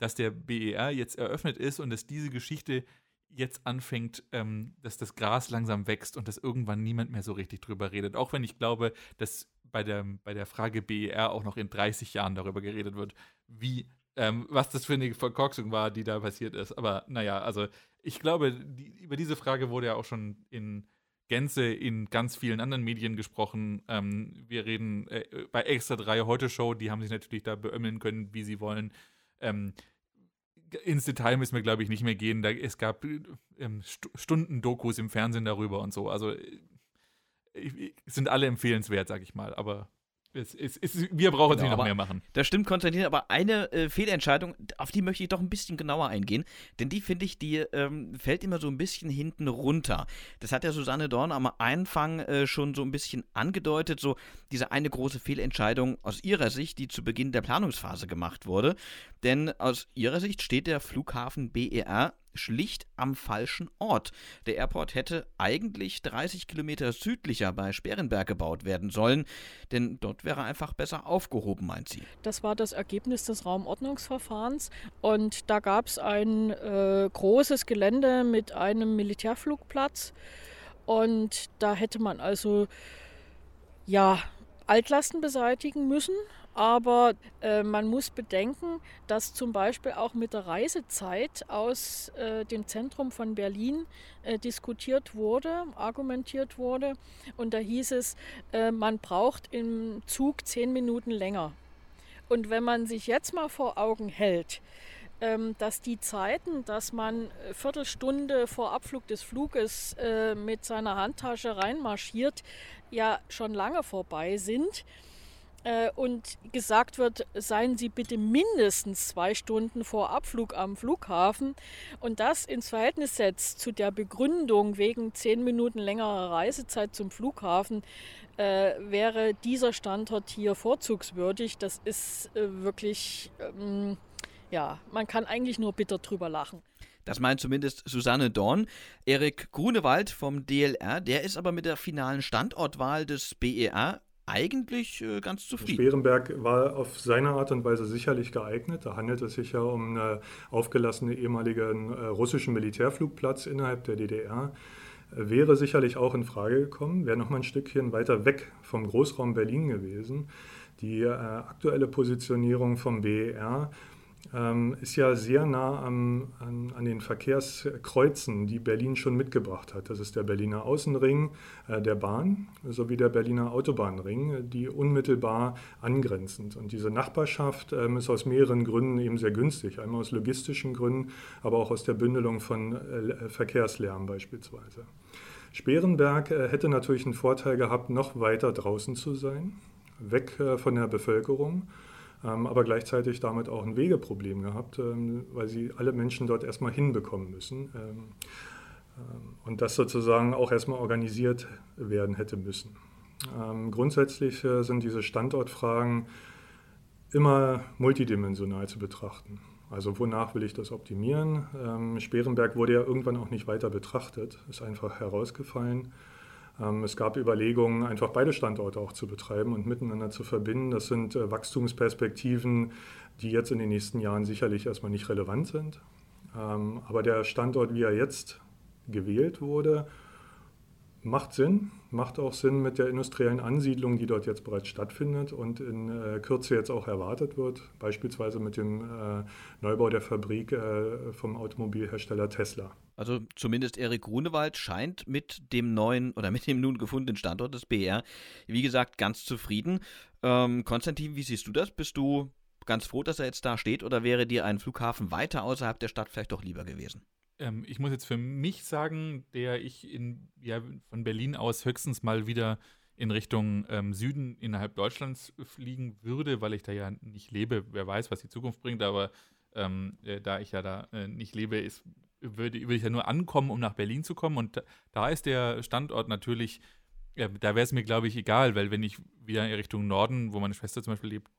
dass der BER jetzt eröffnet ist und dass diese Geschichte jetzt anfängt, ähm, dass das Gras langsam wächst und dass irgendwann niemand mehr so richtig drüber redet. Auch wenn ich glaube, dass bei der, bei der Frage BER auch noch in 30 Jahren darüber geredet wird, wie, ähm, was das für eine Verkorksung war, die da passiert ist. Aber naja, also ich glaube, die, über diese Frage wurde ja auch schon in Gänze in ganz vielen anderen Medien gesprochen. Ähm, wir reden äh, bei Extra 3 Heute Show, die haben sich natürlich da beömmeln können, wie sie wollen. Ähm, ins Detail müssen wir, glaube ich, nicht mehr gehen. Da, es gab ähm, St Stunden-Dokus im Fernsehen darüber und so. Also äh, sind alle empfehlenswert, sag ich mal. Aber es, es, es, wir brauchen genau, nicht noch mehr machen. Das stimmt, Konstantin, aber eine äh, Fehlentscheidung, auf die möchte ich doch ein bisschen genauer eingehen. Denn die, finde ich, die ähm, fällt immer so ein bisschen hinten runter. Das hat ja Susanne Dorn am Anfang äh, schon so ein bisschen angedeutet, so diese eine große Fehlentscheidung aus ihrer Sicht, die zu Beginn der Planungsphase gemacht wurde. Denn aus ihrer Sicht steht der Flughafen BER schlicht am falschen Ort. Der Airport hätte eigentlich 30 Kilometer südlicher bei Sperrenberg gebaut werden sollen, denn dort wäre einfach besser aufgehoben, meint sie. Das war das Ergebnis des Raumordnungsverfahrens und da gab es ein äh, großes Gelände mit einem Militärflugplatz und da hätte man also ja Altlasten beseitigen müssen aber äh, man muss bedenken, dass zum Beispiel auch mit der Reisezeit aus äh, dem Zentrum von Berlin äh, diskutiert wurde, argumentiert wurde. Und da hieß es, äh, man braucht im Zug zehn Minuten länger. Und wenn man sich jetzt mal vor Augen hält, ähm, dass die Zeiten, dass man Viertelstunde vor Abflug des Fluges äh, mit seiner Handtasche reinmarschiert, ja schon lange vorbei sind, äh, und gesagt wird, seien Sie bitte mindestens zwei Stunden vor Abflug am Flughafen und das ins Verhältnis setzt zu der Begründung wegen zehn Minuten längerer Reisezeit zum Flughafen, äh, wäre dieser Standort hier vorzugswürdig. Das ist äh, wirklich, ähm, ja, man kann eigentlich nur bitter drüber lachen. Das meint zumindest Susanne Dorn. Erik Grunewald vom DLR, der ist aber mit der finalen Standortwahl des BER eigentlich äh, ganz zufrieden. Sperenberg war auf seine Art und Weise sicherlich geeignet. Da handelt es sich ja um einen aufgelassenen ehemaligen äh, russischen Militärflugplatz innerhalb der DDR. Äh, wäre sicherlich auch in Frage gekommen, wäre noch mal ein Stückchen weiter weg vom Großraum Berlin gewesen. Die äh, aktuelle Positionierung vom BER ähm, ist ja sehr nah am, an, an, den Verkehrskreuzen, die Berlin schon mitgebracht hat. Das ist der Berliner Außenring äh, der Bahn sowie der Berliner Autobahnring, die unmittelbar angrenzend. Und diese Nachbarschaft ähm, ist aus mehreren Gründen eben sehr günstig. Einmal aus logistischen Gründen, aber auch aus der Bündelung von äh, Verkehrslärm beispielsweise. Sperenberg äh, hätte natürlich einen Vorteil gehabt, noch weiter draußen zu sein, weg äh, von der Bevölkerung aber gleichzeitig damit auch ein Wegeproblem gehabt, ähm, weil sie alle Menschen dort erstmal hinbekommen müssen ähm, und das sozusagen auch erstmal organisiert werden hätte müssen. grundsätzlich äh, sind diese Standortfragen immer multidimensional zu betrachten. Also wonach will ich das optimieren? Ähm, Sperenberg wurde ja irgendwann auch nicht weiter betrachtet, ist einfach herausgefallen. Ähm, es gab Überlegungen, einfach beide Standorte auch zu betreiben und miteinander zu verbinden. Das sind äh, Wachstumsperspektiven, die jetzt in den nächsten Jahren sicherlich erstmal nicht relevant sind. Ähm, aber der Standort, wie er jetzt gewählt wurde, macht Sinn, macht auch Sinn mit der industriellen Ansiedlung, die dort jetzt bereits stattfindet und in äh, Kürze jetzt auch erwartet wird, beispielsweise mit dem äh, Neubau der Fabrik vom Automobilhersteller Tesla. Also zumindest Erik Grunewald scheint mit dem neuen oder mit dem nun gefundenen Standort des BR, wie gesagt, ganz zufrieden. Ähm, Konstantin, wie siehst du das? Bist du ganz froh, dass er jetzt da steht oder wäre dir ein Flughafen weiter außerhalb der Stadt vielleicht doch lieber gewesen? ähm, ich muss jetzt für mich sagen, der ich in, ja, von Berlin aus höchstens mal wieder in Richtung ähm, Süden innerhalb Deutschlands fliegen würde, weil ich da ja nicht lebe. Wer weiß, was die Zukunft bringt, aber ähm, äh, da ich ja da äh, nicht lebe, ist, würde, würde ich ja nur ankommen, um nach Berlin zu kommen. Und da, ist der Standort natürlich, äh, da wäre es mir, glaube ich, egal, weil wenn ich wieder in Richtung Norden, wo meine Schwester zum Beispiel lebt,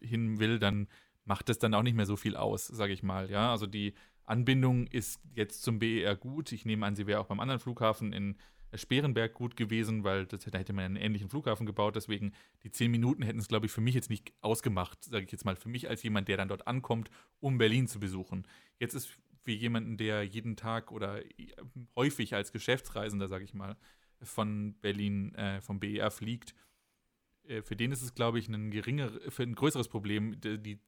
hin will, dann macht es dann auch nicht mehr so viel aus, sage ich mal. Ja, also die Anbindung ist jetzt zum BER gut. Ich nehme an, sie wäre auch beim anderen Flughafen in Sperenberg gut gewesen, weil das, da hätte man einen ähnlichen Flughafen gebaut. Deswegen die zehn Minuten hätten es, glaube ich, für mich jetzt nicht ausgemacht, sage ich jetzt mal, für mich als jemand, der dann dort ankommt, um Berlin zu besuchen. Jetzt ist für jemanden, der jeden Tag oder häufig als Geschäftsreisender, sage ich mal, von Berlin, äh, vom BER fliegt, äh, für den ist es, glaube ich, ein geringer, für ein größeres Problem, die,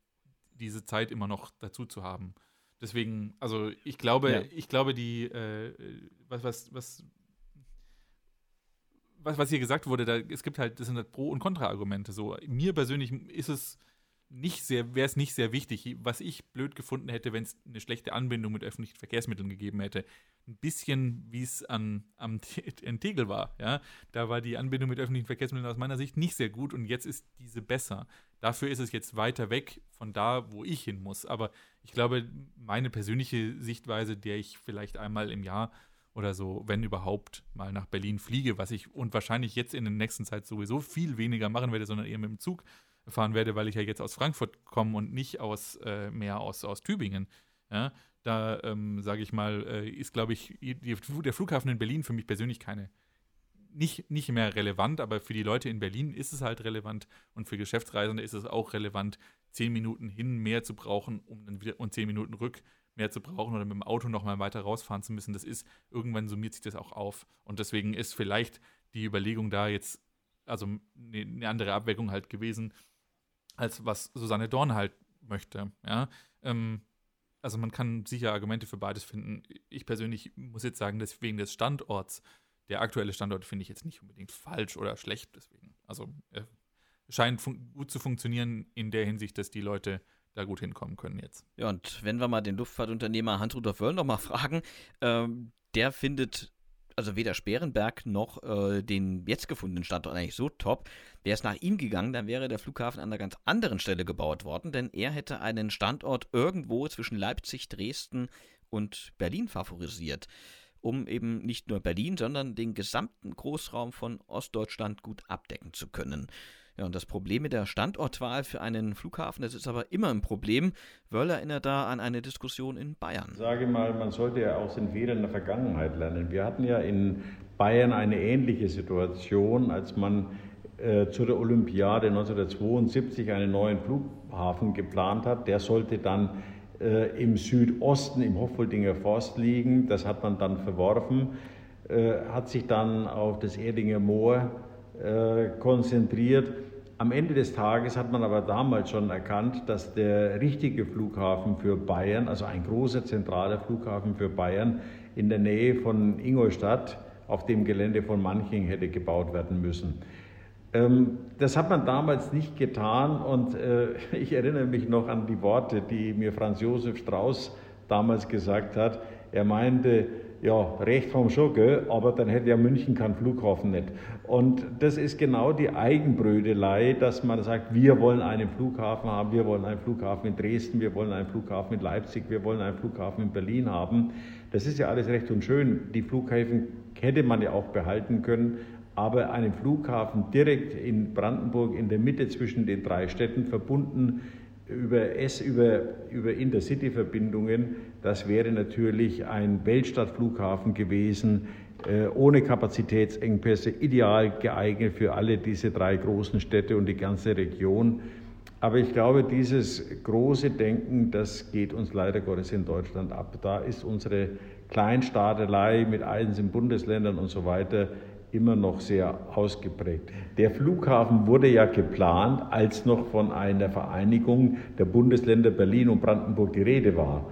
diese Zeit immer noch dazu zu haben. Deswegen, also ich glaube, ja. ich glaube, die, äh, was, was, was, was, was hier gesagt wurde, da, es gibt halt, das sind halt Pro- und Kontra-Argumente. So, mir persönlich ist es nicht sehr, wäre es nicht sehr wichtig. Was ich blöd gefunden hätte, wenn es eine schlechte Anbindung mit öffentlichen Verkehrsmitteln gegeben hätte. Ein bisschen, wie es an, am in Tegel war. Ja? Da war die Anbindung mit öffentlichen Verkehrsmitteln aus meiner Sicht nicht sehr gut und jetzt ist diese besser. Dafür ist es jetzt weiter weg von da, wo ich hin muss. Aber ich glaube, meine persönliche Sichtweise, der ich vielleicht einmal im Jahr oder so, wenn überhaupt, mal nach Berlin fliege, was ich und wahrscheinlich jetzt in der nächsten Zeit sowieso viel weniger machen werde, sondern eher mit dem Zug fahren werde, weil ich ja jetzt aus Frankfurt komme und nicht aus äh, mehr aus, aus Tübingen. Ja, da ähm, sage ich mal, äh, ist, glaube ich, die, der Flughafen in Berlin für mich persönlich keine nicht, nicht mehr relevant, aber für die Leute in Berlin ist es halt relevant und für Geschäftsreisende ist es auch relevant, zehn Minuten hin mehr zu brauchen, um dann wieder und zehn Minuten rück mehr zu brauchen oder mit dem Auto nochmal weiter rausfahren zu müssen. Das ist, irgendwann summiert sich das auch auf. Und deswegen ist vielleicht die Überlegung da jetzt, also eine andere Abwägung halt gewesen, als was Susanne Dorn halt möchte. Ja? Ähm, also man kann sicher Argumente für beides finden. Ich persönlich muss jetzt sagen, dass wegen des Standorts, der aktuelle Standort finde ich jetzt nicht unbedingt falsch oder schlecht. Deswegen, also er scheint gut zu funktionieren in der Hinsicht, dass die Leute da gut hinkommen können jetzt. Ja, und wenn wir mal den Luftfahrtunternehmer Hans-Rudolf Wöll nochmal fragen, ähm, der findet also weder Sperenberg noch äh, den jetzt gefundenen Standort eigentlich so top. Wäre es nach ihm gegangen, dann wäre der Flughafen an einer ganz anderen Stelle gebaut worden, denn er hätte einen Standort irgendwo zwischen Leipzig, Dresden und Berlin favorisiert, um eben nicht nur Berlin, sondern den gesamten Großraum von Ostdeutschland gut abdecken zu können. Ja, und das Problem mit der Standortwahl für einen Flughafen, das ist aber immer ein Problem. Wörl erinnert da an eine Diskussion in Bayern. Ich sage mal, man sollte ja aus den Fehlern der Vergangenheit lernen. Wir hatten ja in Bayern eine ähnliche Situation, als man äh, zu der Olympiade 1972 einen neuen Flughafen geplant hat. Der sollte dann äh, im Südosten, im Hoffoldinger Forst liegen. Das hat man dann verworfen, äh, hat sich dann auf das Erdinger Moor äh, konzentriert. Am Ende des Tages hat man aber damals schon erkannt, dass der richtige Flughafen für Bayern, also ein großer zentraler Flughafen für Bayern in der Nähe von Ingolstadt auf dem Gelände von Manching hätte gebaut werden müssen. Ähm, das hat man damals nicht getan und äh, ich erinnere mich noch an die Worte, die mir Franz Josef Strauß damals gesagt hat. Er meinte, ja, recht vom schon, gell? aber dann hätte ja München keinen Flughafen nicht. Und das ist genau die Eigenbrödelei, dass man sagt, wir wollen einen Flughafen haben, wir wollen einen Flughafen in Dresden, wir wollen einen Flughafen in Leipzig, wir wollen einen Flughafen in Berlin haben. Das ist ja alles recht und schön. Die Flughäfen hätte man ja auch behalten können, aber einen Flughafen direkt in Brandenburg in der Mitte zwischen den drei Städten verbunden über über, über Intercity-Verbindungen, das wäre natürlich ein Weltstadtflughafen gewesen, äh, ohne Kapazitätsengpässe, ideal geeignet für alle diese drei großen Städte und die ganze Region. Aber ich glaube, dieses große Denken, das geht uns leider Gottes in Deutschland ab. Da ist unsere Kleinstaatelei mit einzelnen Bundesländern und so weiter immer noch sehr ausgeprägt. Der Flughafen wurde ja geplant, als noch von einer Vereinigung der Bundesländer Berlin und Brandenburg die Rede war.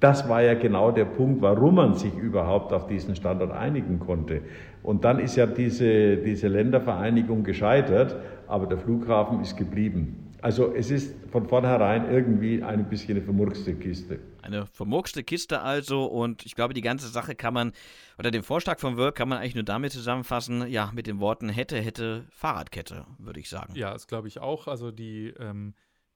Das war ja genau der Punkt, warum man sich überhaupt auf diesen Standort einigen konnte. Und dann ist ja diese, diese Ländervereinigung gescheitert, aber der Flughafen ist geblieben. Also es ist von vornherein irgendwie ein bisschen eine vermurkste Kiste. Eine vermurkste Kiste also und ich glaube, die ganze Sache kann man, oder den Vorschlag von Wörth kann man eigentlich nur damit zusammenfassen, ja, mit den Worten hätte, hätte, Fahrradkette, würde ich sagen. Ja, das glaube ich auch. Also die, ähm,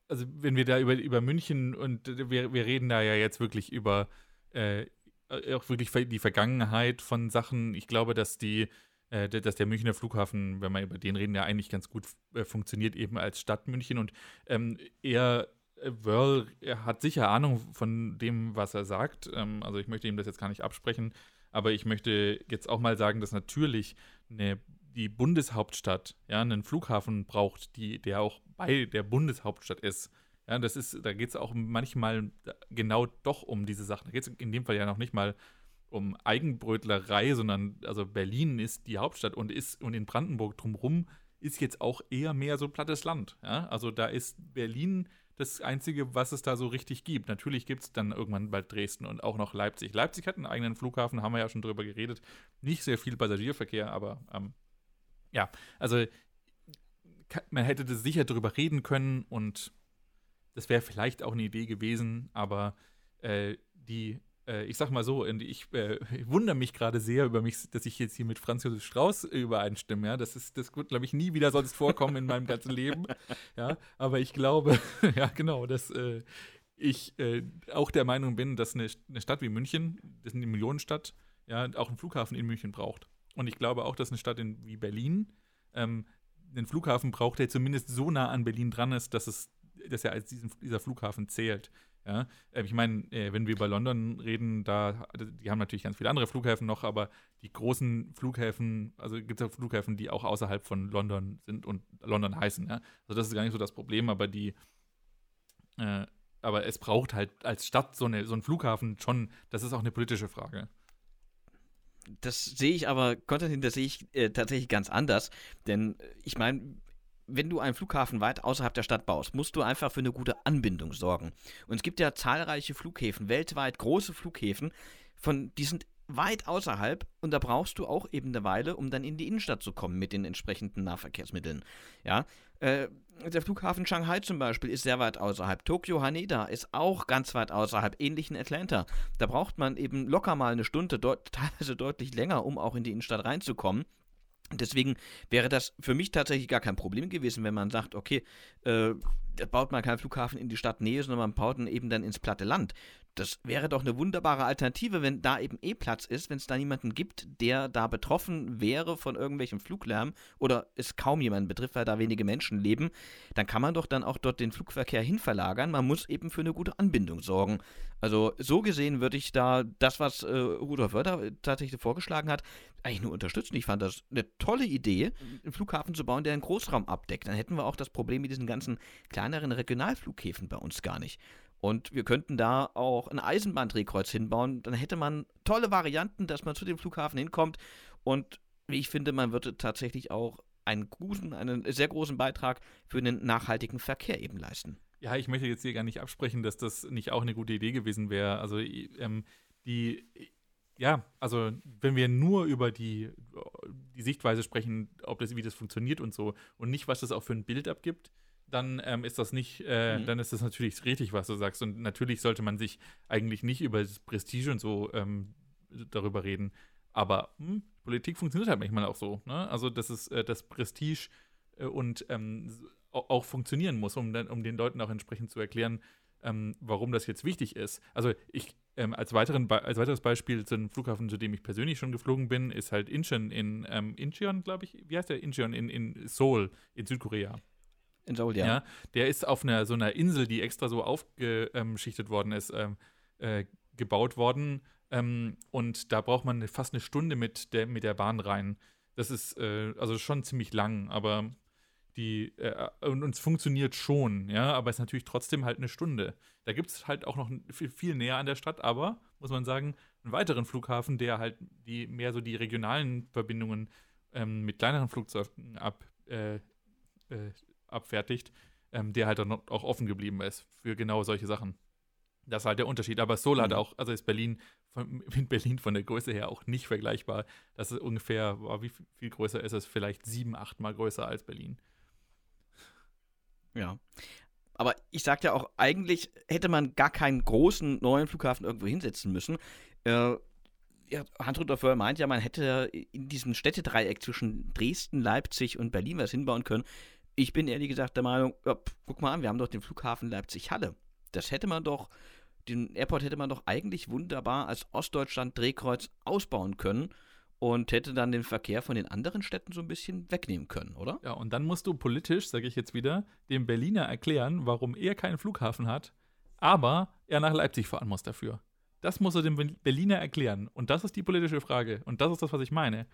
also wenn wir da über, über München und wir, wir reden da ja jetzt wirklich über äh, auch wirklich die Vergangenheit von Sachen. Ich glaube, dass die äh, dass der Münchner Flughafen, wenn wir über den reden, ja eigentlich ganz gut äh, funktioniert, eben als Stadt München. Und ähm, er, äh, Wörl, er hat sicher Ahnung von dem, was er sagt. Ähm, also ich möchte ihm das jetzt gar nicht absprechen, aber ich möchte jetzt auch mal sagen, dass natürlich eine, die Bundeshauptstadt ja einen Flughafen braucht, die, der auch bei der Bundeshauptstadt ist. Ja, das ist, da geht es auch manchmal genau doch um diese Sachen. Da geht es in dem Fall ja noch nicht mal um Eigenbrötlerei, sondern also Berlin ist die Hauptstadt und ist und in Brandenburg drumherum ist jetzt auch eher mehr so plattes Land. Ja? Also da ist Berlin das Einzige, was es da so richtig gibt. Natürlich gibt es dann irgendwann bald Dresden und auch noch Leipzig. Leipzig hat einen eigenen Flughafen, haben wir ja schon drüber geredet. Nicht sehr viel Passagierverkehr, aber ähm, ja, also man hätte das sicher drüber reden können und das wäre vielleicht auch eine Idee gewesen, aber äh, die äh, ich sag mal so, ich, äh, ich wundere mich gerade sehr über mich, dass ich jetzt hier mit Franz Josef Strauß übereinstimme. Ja? Das, ist, das wird, glaube ich, nie wieder sonst vorkommen in meinem ganzen Leben. Ja? Aber ich glaube, ja, genau, dass äh, ich äh, auch der Meinung bin, dass eine, eine, Stadt wie München, das ist eine Millionenstadt, ja, auch einen Flughafen in München braucht. Und ich glaube auch, dass eine Stadt in, wie Berlin ähm, einen Flughafen braucht, der zumindest so nah an Berlin dran ist, dass es dass er als diesen, dieser Flughafen zählt. Ja, äh, ich meine, äh, wenn wir über London reden, da, die haben natürlich ganz viele andere Flughäfen noch, aber die großen Flughäfen, also gibt es ja Flughäfen, die auch außerhalb von London sind und London heißen, ja. Also das ist gar nicht so das Problem, aber die, äh, aber es braucht halt als Stadt so, eine, so einen Flughafen schon, das ist auch eine politische Frage. Das sehe ich aber, Konstantin, das sehe ich äh, tatsächlich ganz anders. Denn äh, ich meine, wenn du einen Flughafen weit außerhalb der Stadt baust, musst du einfach für eine gute Anbindung sorgen. Und es gibt ja zahlreiche Flughäfen, weltweit große Flughäfen, von, die sind weit außerhalb und da brauchst du auch eben eine Weile, um dann in die Innenstadt zu kommen mit den entsprechenden Nahverkehrsmitteln. Ja, äh, der Flughafen Shanghai zum Beispiel ist sehr weit außerhalb. Tokio Haneda ist auch ganz weit außerhalb, ähnlich in Atlanta. Da braucht man eben locker mal eine Stunde, deut teilweise deutlich länger, um auch in die Innenstadt reinzukommen. Deswegen wäre das für mich tatsächlich gar kein Problem gewesen, wenn man sagt, okay, äh, baut man keinen Flughafen in die Stadtnähe, sondern man baut ihn eben dann ins platte Land. Das wäre doch eine wunderbare Alternative, wenn da eben eh Platz ist, wenn es da niemanden gibt, der da betroffen wäre von irgendwelchem Fluglärm oder es kaum jemanden betrifft, weil da wenige Menschen leben, dann kann man doch dann auch dort den Flugverkehr hinverlagern. Man muss eben für eine gute Anbindung sorgen. Also so gesehen würde ich da das, was äh, Rudolf Wörter tatsächlich vorgeschlagen hat, eigentlich nur unterstützen. Ich fand das eine tolle Idee, einen Flughafen zu bauen, der einen Großraum abdeckt. Dann hätten wir auch das Problem mit diesen ganzen kleineren Regionalflughäfen bei uns gar nicht. Und wir könnten da auch ein Eisenbahndrehkreuz hinbauen. Dann hätte man tolle Varianten, dass man zu dem Flughafen hinkommt. Und ich finde, man würde tatsächlich auch einen guten, einen sehr großen Beitrag für den nachhaltigen Verkehr eben leisten. Ja, ich möchte jetzt hier gar nicht absprechen, dass das nicht auch eine gute Idee gewesen wäre. Also ähm, die, ja, also wenn wir nur über die, die Sichtweise sprechen, ob das, wie das funktioniert und so, und nicht, was das auch für ein Bild abgibt, dann ähm, ist das nicht, äh, mhm. dann ist das natürlich richtig, was du sagst. Und natürlich sollte man sich eigentlich nicht über das Prestige und so ähm, darüber reden. Aber hm, Politik funktioniert halt manchmal auch so. Ne? Also, dass es äh, das Prestige äh, und ähm, auch funktionieren muss, um, um den Leuten auch entsprechend zu erklären, ähm, warum das jetzt wichtig ist. Also ich ähm, als, weiteren als weiteres Beispiel zu einem Flughafen, zu dem ich persönlich schon geflogen bin, ist halt Incheon in ähm, Incheon, glaube ich. Wie heißt der? Incheon in, in Seoul in Südkorea. In Seoul, ja. ja. Der ist auf einer so einer Insel, die extra so aufgeschichtet worden ist, ähm, äh, gebaut worden. Ähm, und da braucht man fast eine Stunde mit der, mit der Bahn rein. Das ist äh, also schon ziemlich lang, aber die, äh, und, und, es funktioniert schon, ja, aber es ist natürlich trotzdem halt eine Stunde. Da gibt es halt auch noch viel, viel, näher an der Stadt, aber, muss man sagen, einen weiteren Flughafen, der halt die mehr so die regionalen Verbindungen ähm, mit kleineren Flugzeugen ab, äh, äh, abfertigt, ähm, der halt dann auch offen geblieben ist für genau solche Sachen. Das ist halt der Unterschied. Aber Solar mhm. hat auch, also ist Berlin von, mit Berlin von der Größe her auch nicht vergleichbar. Das ist ungefähr, wie viel größer ist es? Vielleicht sieben, acht Mal größer als Berlin. Ja. Aber ich sagte ja auch, eigentlich hätte man gar keinen großen neuen Flughafen irgendwo hinsetzen müssen. Äh, ja, Hans-Rudolf Wöhr meint ja, man hätte in diesem Städtedreieck zwischen Dresden, Leipzig und Berlin was hinbauen können. Ich bin ehrlich gesagt der Meinung, ja, guck mal an, wir haben doch den Flughafen Leipzig-Halle. Das hätte man doch, den Airport hätte man doch eigentlich wunderbar als Ostdeutschland-Drehkreuz ausbauen können und hätte dann den Verkehr von den anderen Städten so ein bisschen wegnehmen können, oder? Ja, und dann musst du politisch, sage ich jetzt wieder, dem Berliner erklären, warum er keinen Flughafen hat, aber er nach Leipzig fahren muss dafür. Das musst du dem Berliner erklären. Und das ist die politische Frage. Und das ist das, was ich meine.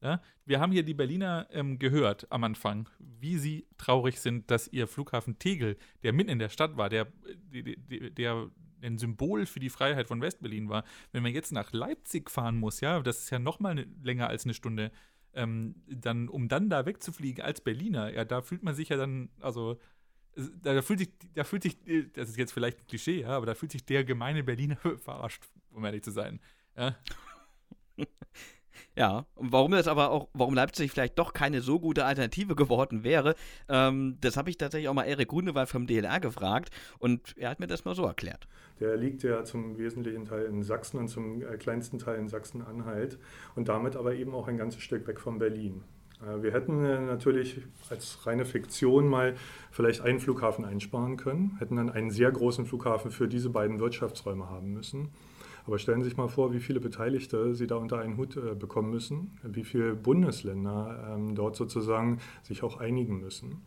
Ja? Wir haben hier die Berliner ähm, gehört am Anfang, wie sie traurig sind, dass ihr Flughafen Tegel, der mitten in der Stadt war, der, der, der ein Symbol für die Freiheit von Westberlin war, wenn man jetzt nach Leipzig fahren muss, ja, das ist ja noch mal ne, länger als eine Stunde, ähm, dann, um dann da wegzufliegen als Berliner, ja, da fühlt man sich ja dann, also da fühlt sich, da fühlt sich, das ist jetzt vielleicht ein Klischee, ja, aber da fühlt sich der gemeine Berliner verarscht, um ehrlich zu sein. Ja. Ja, warum das aber auch, warum Leipzig vielleicht doch keine so gute Alternative geworden wäre, ähm, das habe ich tatsächlich auch mal Erik Grunewald vom DLR gefragt und er hat mir das mal so erklärt. Der liegt ja zum wesentlichen Teil in Sachsen und zum äh, kleinsten Teil in Sachsen-Anhalt und damit aber eben auch ein ganzes Stück weg von Berlin. Äh, wir hätten äh, natürlich als reine Fiktion mal vielleicht einen Flughafen einsparen können, hätten dann einen sehr großen Flughafen für diese beiden Wirtschaftsräume haben müssen. Aber stellen Sie sich mal vor, wie viele Beteiligte Sie da unter einen Hut äh, bekommen müssen, wie viele Bundesländer ähm, dort sozusagen sich auch einigen müssen.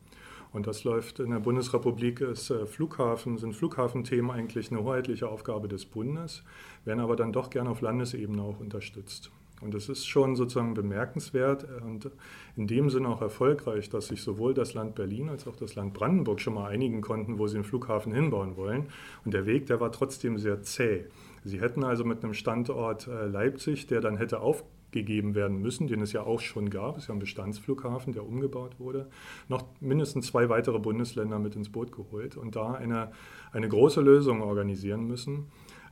Und das läuft in der Bundesrepublik, ist äh, Flughafen, sind Flughafenthemen eigentlich eine hoheitliche Aufgabe des Bundes, werden aber dann doch gerne auf Landesebene auch unterstützt. Und es ist schon sozusagen bemerkenswert und in dem Sinne auch erfolgreich, dass sich sowohl das Land Berlin als auch das Land Brandenburg schon mal einigen konnten, wo sie einen Flughafen hinbauen wollen. Und der Weg, der war trotzdem sehr zäh. Sie hätten also mit einem Standort äh, Leipzig, der dann hätte aufgegeben werden müssen, den es ja auch schon gab, es ist ja ein Bestandsflughafen, der umgebaut wurde, noch mindestens zwei weitere Bundesländer mit ins Boot geholt und da eine, eine große Lösung organisieren müssen.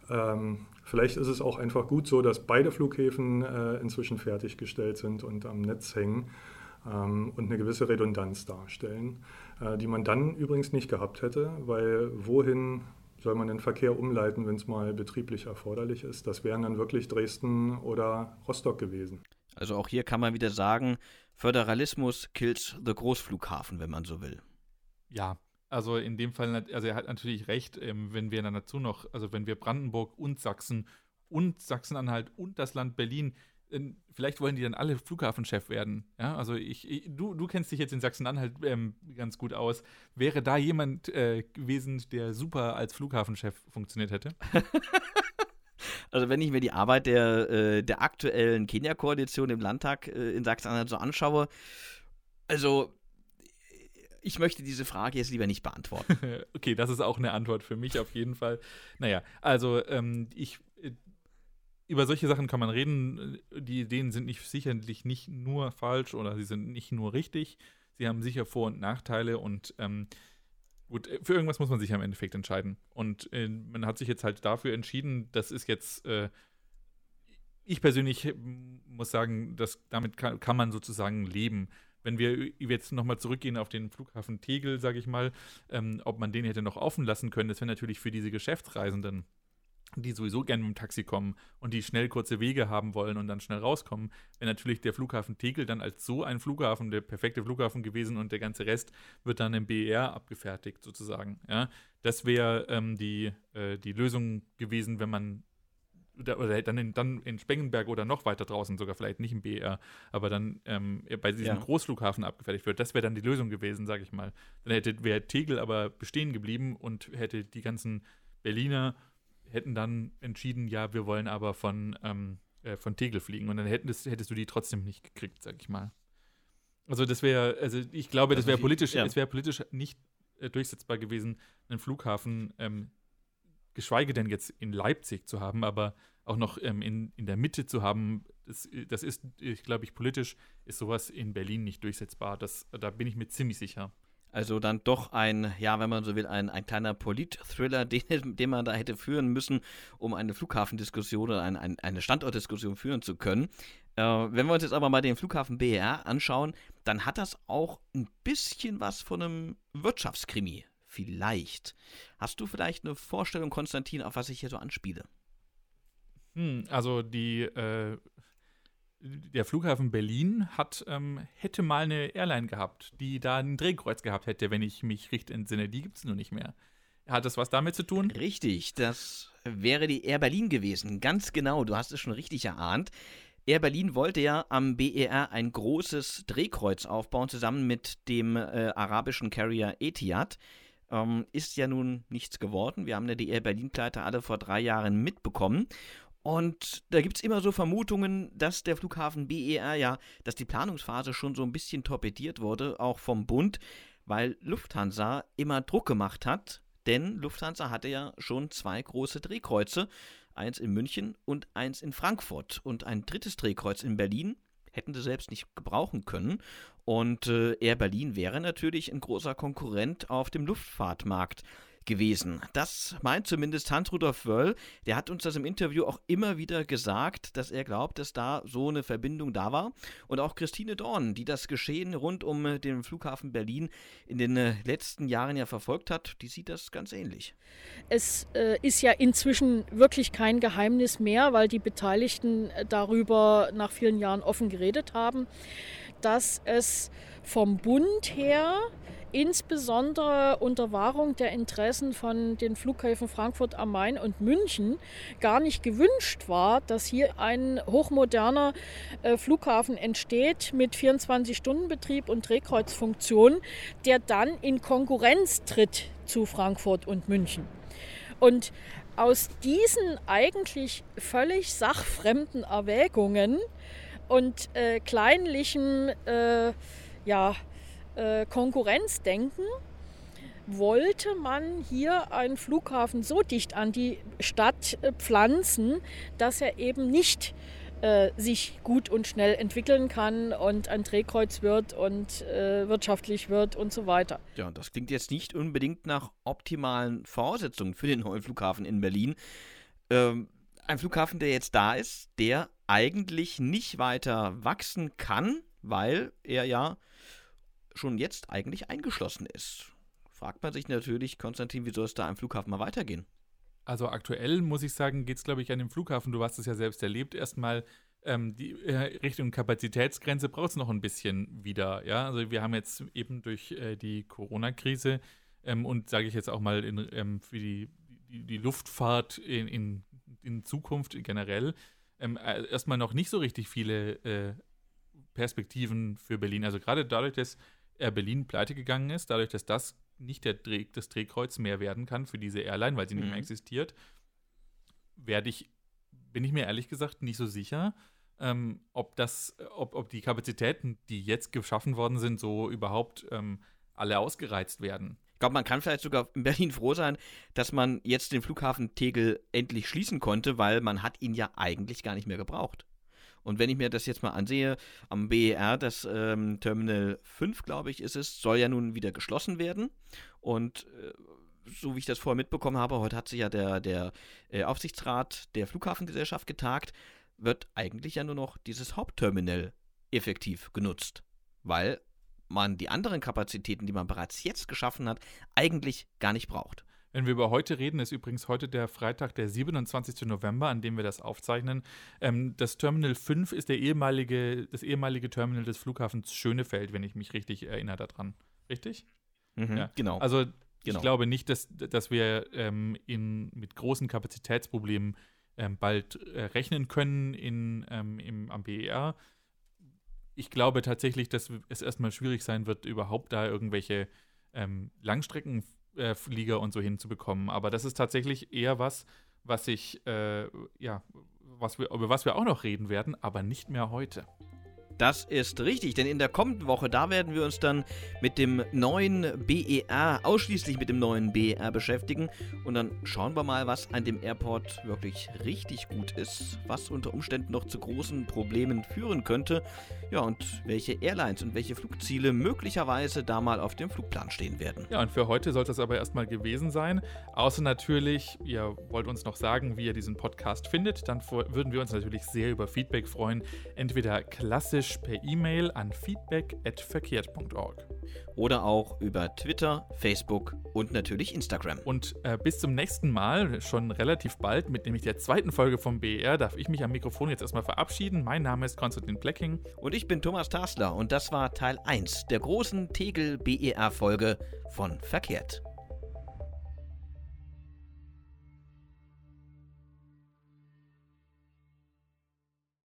Ähm, vielleicht ist es auch einfach gut so, dass beide Flughäfen äh, inzwischen fertiggestellt sind und am Netz hängen ähm, und eine gewisse Redundanz darstellen, äh, die man dann übrigens nicht gehabt hätte, weil wohin soll man den Verkehr umleiten, wenn es mal betrieblich erforderlich ist. Das wären dann wirklich Dresden oder Rostock gewesen. Also auch hier kann man wieder sagen, Föderalismus kills the Großflughafen, wenn man so will. Ja, also in dem Fall, also er hat natürlich recht, ähm, wenn wir dann dazu noch, also wenn wir Brandenburg und Sachsen und Sachsen-Anhalt und das Land Berlin vielleicht wollen die dann alle Flughafenchef werden. Ja, also ich, ich du, du kennst dich jetzt in Sachsen-Anhalt ähm, ganz gut aus. Wäre da jemand äh, gewesen, der super als Flughafenchef funktioniert hätte? Also wenn ich mir die Arbeit der, äh, der aktuellen Kenia-Koalition im Landtag äh, in Sachsen-Anhalt so anschaue, also ich möchte diese Frage jetzt lieber nicht beantworten. okay, das ist auch eine Antwort für mich auf jeden Fall. Naja, also ähm, ich über solche Sachen kann man reden. Die Ideen sind nicht, sicherlich nicht nur falsch oder sie sind nicht nur richtig. Sie haben sicher Vor- und Nachteile und ähm, gut, für irgendwas muss man sich am Endeffekt entscheiden. Und äh, man hat sich jetzt halt dafür entschieden, das ist jetzt, äh, ich persönlich muss sagen, dass damit kann, kann man sozusagen leben. Wenn wir jetzt nochmal zurückgehen auf den Flughafen Tegel, sage ich mal, ähm, ob man den hätte noch offen lassen können, das wäre natürlich für diese Geschäftsreisenden die sowieso gerne mit dem Taxi kommen und die schnell kurze Wege haben wollen und dann schnell rauskommen, wäre natürlich der Flughafen Tegel dann als so ein Flughafen der perfekte Flughafen gewesen und der ganze Rest wird dann im BER abgefertigt sozusagen. Ja, das wäre ähm, die, äh, die Lösung gewesen, wenn man oder, dann, in, dann in Spengenberg oder noch weiter draußen, sogar vielleicht nicht im BER, aber dann ähm, bei diesem ja. Großflughafen abgefertigt wird. Das wäre dann die Lösung gewesen, sage ich mal. Dann hätte wäre Tegel aber bestehen geblieben und hätte die ganzen Berliner hätten dann entschieden, ja, wir wollen aber von, ähm, äh, von Tegel fliegen. Und dann hättest, hättest du die trotzdem nicht gekriegt, sag ich mal. Also das wäre, also ich glaube, das wäre politisch, ja. wäre politisch nicht äh, durchsetzbar gewesen, einen Flughafen, ähm, geschweige denn jetzt in Leipzig zu haben, aber auch noch ähm, in, in der Mitte zu haben, das, das ist, ich glaube ich, politisch ist sowas in Berlin nicht durchsetzbar. Das, da bin ich mir ziemlich sicher. Also dann doch ein, ja, wenn man so will, ein, ein kleiner Polit-Thriller, den, den man da hätte führen müssen, um eine Flughafendiskussion oder ein, ein, eine Standortdiskussion führen zu können. Äh, wenn wir uns jetzt aber mal den Flughafen BR anschauen, dann hat das auch ein bisschen was von einem Wirtschaftskrimi. Vielleicht. Hast du vielleicht eine Vorstellung, Konstantin, auf was ich hier so anspiele? Hm, also die äh, der Flughafen Berlin hat, ähm, hätte mal eine Airline gehabt, die da ein Drehkreuz gehabt hätte, wenn ich mich richtig entsinne. Die gibt es nur nicht mehr. Hat das was damit zu tun? Richtig, das wäre die Air Berlin gewesen. Ganz genau, du hast es schon richtig erahnt. Air Berlin wollte ja am BER ein großes Drehkreuz aufbauen, zusammen mit dem äh, arabischen Carrier Etihad. Ähm, ist ja nun nichts geworden. Wir haben die Air Berlin-Pleite alle vor drei Jahren mitbekommen. Und da gibt es immer so Vermutungen, dass der Flughafen BER ja, dass die Planungsphase schon so ein bisschen torpediert wurde, auch vom Bund, weil Lufthansa immer Druck gemacht hat. Denn Lufthansa hatte ja schon zwei große Drehkreuze, eins in München und eins in Frankfurt. Und ein drittes Drehkreuz in Berlin hätten sie selbst nicht gebrauchen können. Und äh, Air Berlin wäre natürlich ein großer Konkurrent auf dem Luftfahrtmarkt gewesen. Das meint zumindest Hans-Rudolf Wöll. Der hat uns das im Interview auch immer wieder gesagt, dass er glaubt, dass da so eine Verbindung da war. Und auch Christine Dorn, die das Geschehen rund um den Flughafen Berlin in den äh, letzten Jahren ja verfolgt hat, die sieht das ganz ähnlich. Es äh, ist ja inzwischen wirklich kein Geheimnis mehr, weil die Beteiligten äh, darüber nach vielen Jahren offen geredet haben, dass es vom Bund her insbesondere unter Wahrung der Interessen von den Flughäfen Frankfurt am Main und München gar nicht gewünscht war, dass hier ein hochmoderner äh, Flughafen entsteht mit 24-Stunden-Betrieb und Drehkreuzfunktion, der dann in Konkurrenz tritt zu Frankfurt und München. Und aus diesen eigentlich völlig sachfremden Erwägungen und äh, kleinlichen äh, ja, äh, Konkurrenzdenken wollte man hier einen Flughafen so dicht an die Stadt äh, pflanzen, dass er eben nicht äh, sich gut und schnell entwickeln kann und ein Drehkreuz wird und äh, wirtschaftlich wird und so weiter. Ja, das klingt jetzt nicht unbedingt nach optimalen Voraussetzungen für den neuen Flughafen in Berlin. Ähm, ein Flughafen, der jetzt da ist, der eigentlich nicht weiter wachsen kann, weil er ja schon jetzt eigentlich eingeschlossen ist. Fragt man sich natürlich, Konstantin, wie soll es da am Flughafen mal weitergehen? Also aktuell muss ich sagen, geht es, glaube ich, an dem Flughafen, du hast es ja selbst erlebt, erstmal ähm, die äh, Richtung Kapazitätsgrenze braucht es noch ein bisschen wieder. Ja, also wir haben jetzt eben durch äh, die Corona-Krise ähm, und sage ich jetzt auch mal in, ähm, für die, die, die Luftfahrt in, in, in, Zukunft generell ähm, äh, erstmal noch nicht so richtig viele äh, Perspektiven für Berlin. Also gerade dadurch, dass Air Berlin pleite gegangen ist, dadurch, dass das nicht der Dreh, das Drehkreuz mehr werden kann für diese Airline, weil sie nicht mehr mhm. existiert, werde ich, bin ich mir ehrlich gesagt nicht so sicher, ähm, ob das, ob, ob die Kapazitäten, die jetzt geschaffen worden sind, so überhaupt ähm, alle ausgereizt werden. Ich glaube, man kann vielleicht sogar in Berlin froh sein, dass man jetzt den Flughafen Tegel endlich schließen konnte, weil man hat ihn ja eigentlich gar nicht mehr gebraucht. Und wenn ich mir das jetzt mal ansehe, am BER, das ähm, Terminal 5, glaube ich, ist es, soll ja nun wieder geschlossen werden. Und äh, so wie ich das vorher mitbekommen habe, heute hat sich ja der, der äh, Aufsichtsrat der Flughafengesellschaft getagt, wird eigentlich ja nur noch dieses Hauptterminal effektiv genutzt. Weil man die anderen Kapazitäten, die man bereits jetzt geschaffen hat, eigentlich gar nicht braucht. Wenn wir über heute reden, ist übrigens heute der Freitag, der 27. November, an dem wir das aufzeichnen. Ähm, das Terminal 5 ist der ehemalige, das ehemalige Terminal des Flughafens Schönefeld, wenn ich mich richtig erinnere daran. Richtig? Mhm, ja. Genau. Also ich genau. glaube nicht, dass, dass wir ähm, in, mit großen Kapazitätsproblemen ähm, bald äh, rechnen können in, ähm, im, am BER. Ich glaube tatsächlich, dass es erstmal schwierig sein wird, überhaupt da irgendwelche ähm, Langstrecken äh, Flieger und so hinzubekommen. Aber das ist tatsächlich eher was, was ich, äh, ja, was wir, über was wir auch noch reden werden, aber nicht mehr heute. Das ist richtig, denn in der kommenden Woche, da werden wir uns dann mit dem neuen BER, ausschließlich mit dem neuen BER beschäftigen. Und dann schauen wir mal, was an dem Airport wirklich richtig gut ist, was unter Umständen noch zu großen Problemen führen könnte. Ja, und welche Airlines und welche Flugziele möglicherweise da mal auf dem Flugplan stehen werden. Ja, und für heute sollte es aber erstmal gewesen sein. Außer natürlich, ihr wollt uns noch sagen, wie ihr diesen Podcast findet, dann würden wir uns natürlich sehr über Feedback freuen. Entweder klassisch klassisch per E-Mail an feedback.verkehrt.org. Oder auch über Twitter, Facebook und natürlich Instagram. Und äh, bis zum nächsten Mal, schon relativ bald, mit nämlich der zweiten Folge vom BER, darf ich mich am Mikrofon jetzt erstmal verabschieden. Mein Name ist Konstantin Blecking. Und ich bin Thomas Tasler und das war Teil 1 der großen Tegel BER-Folge von Verkehrt.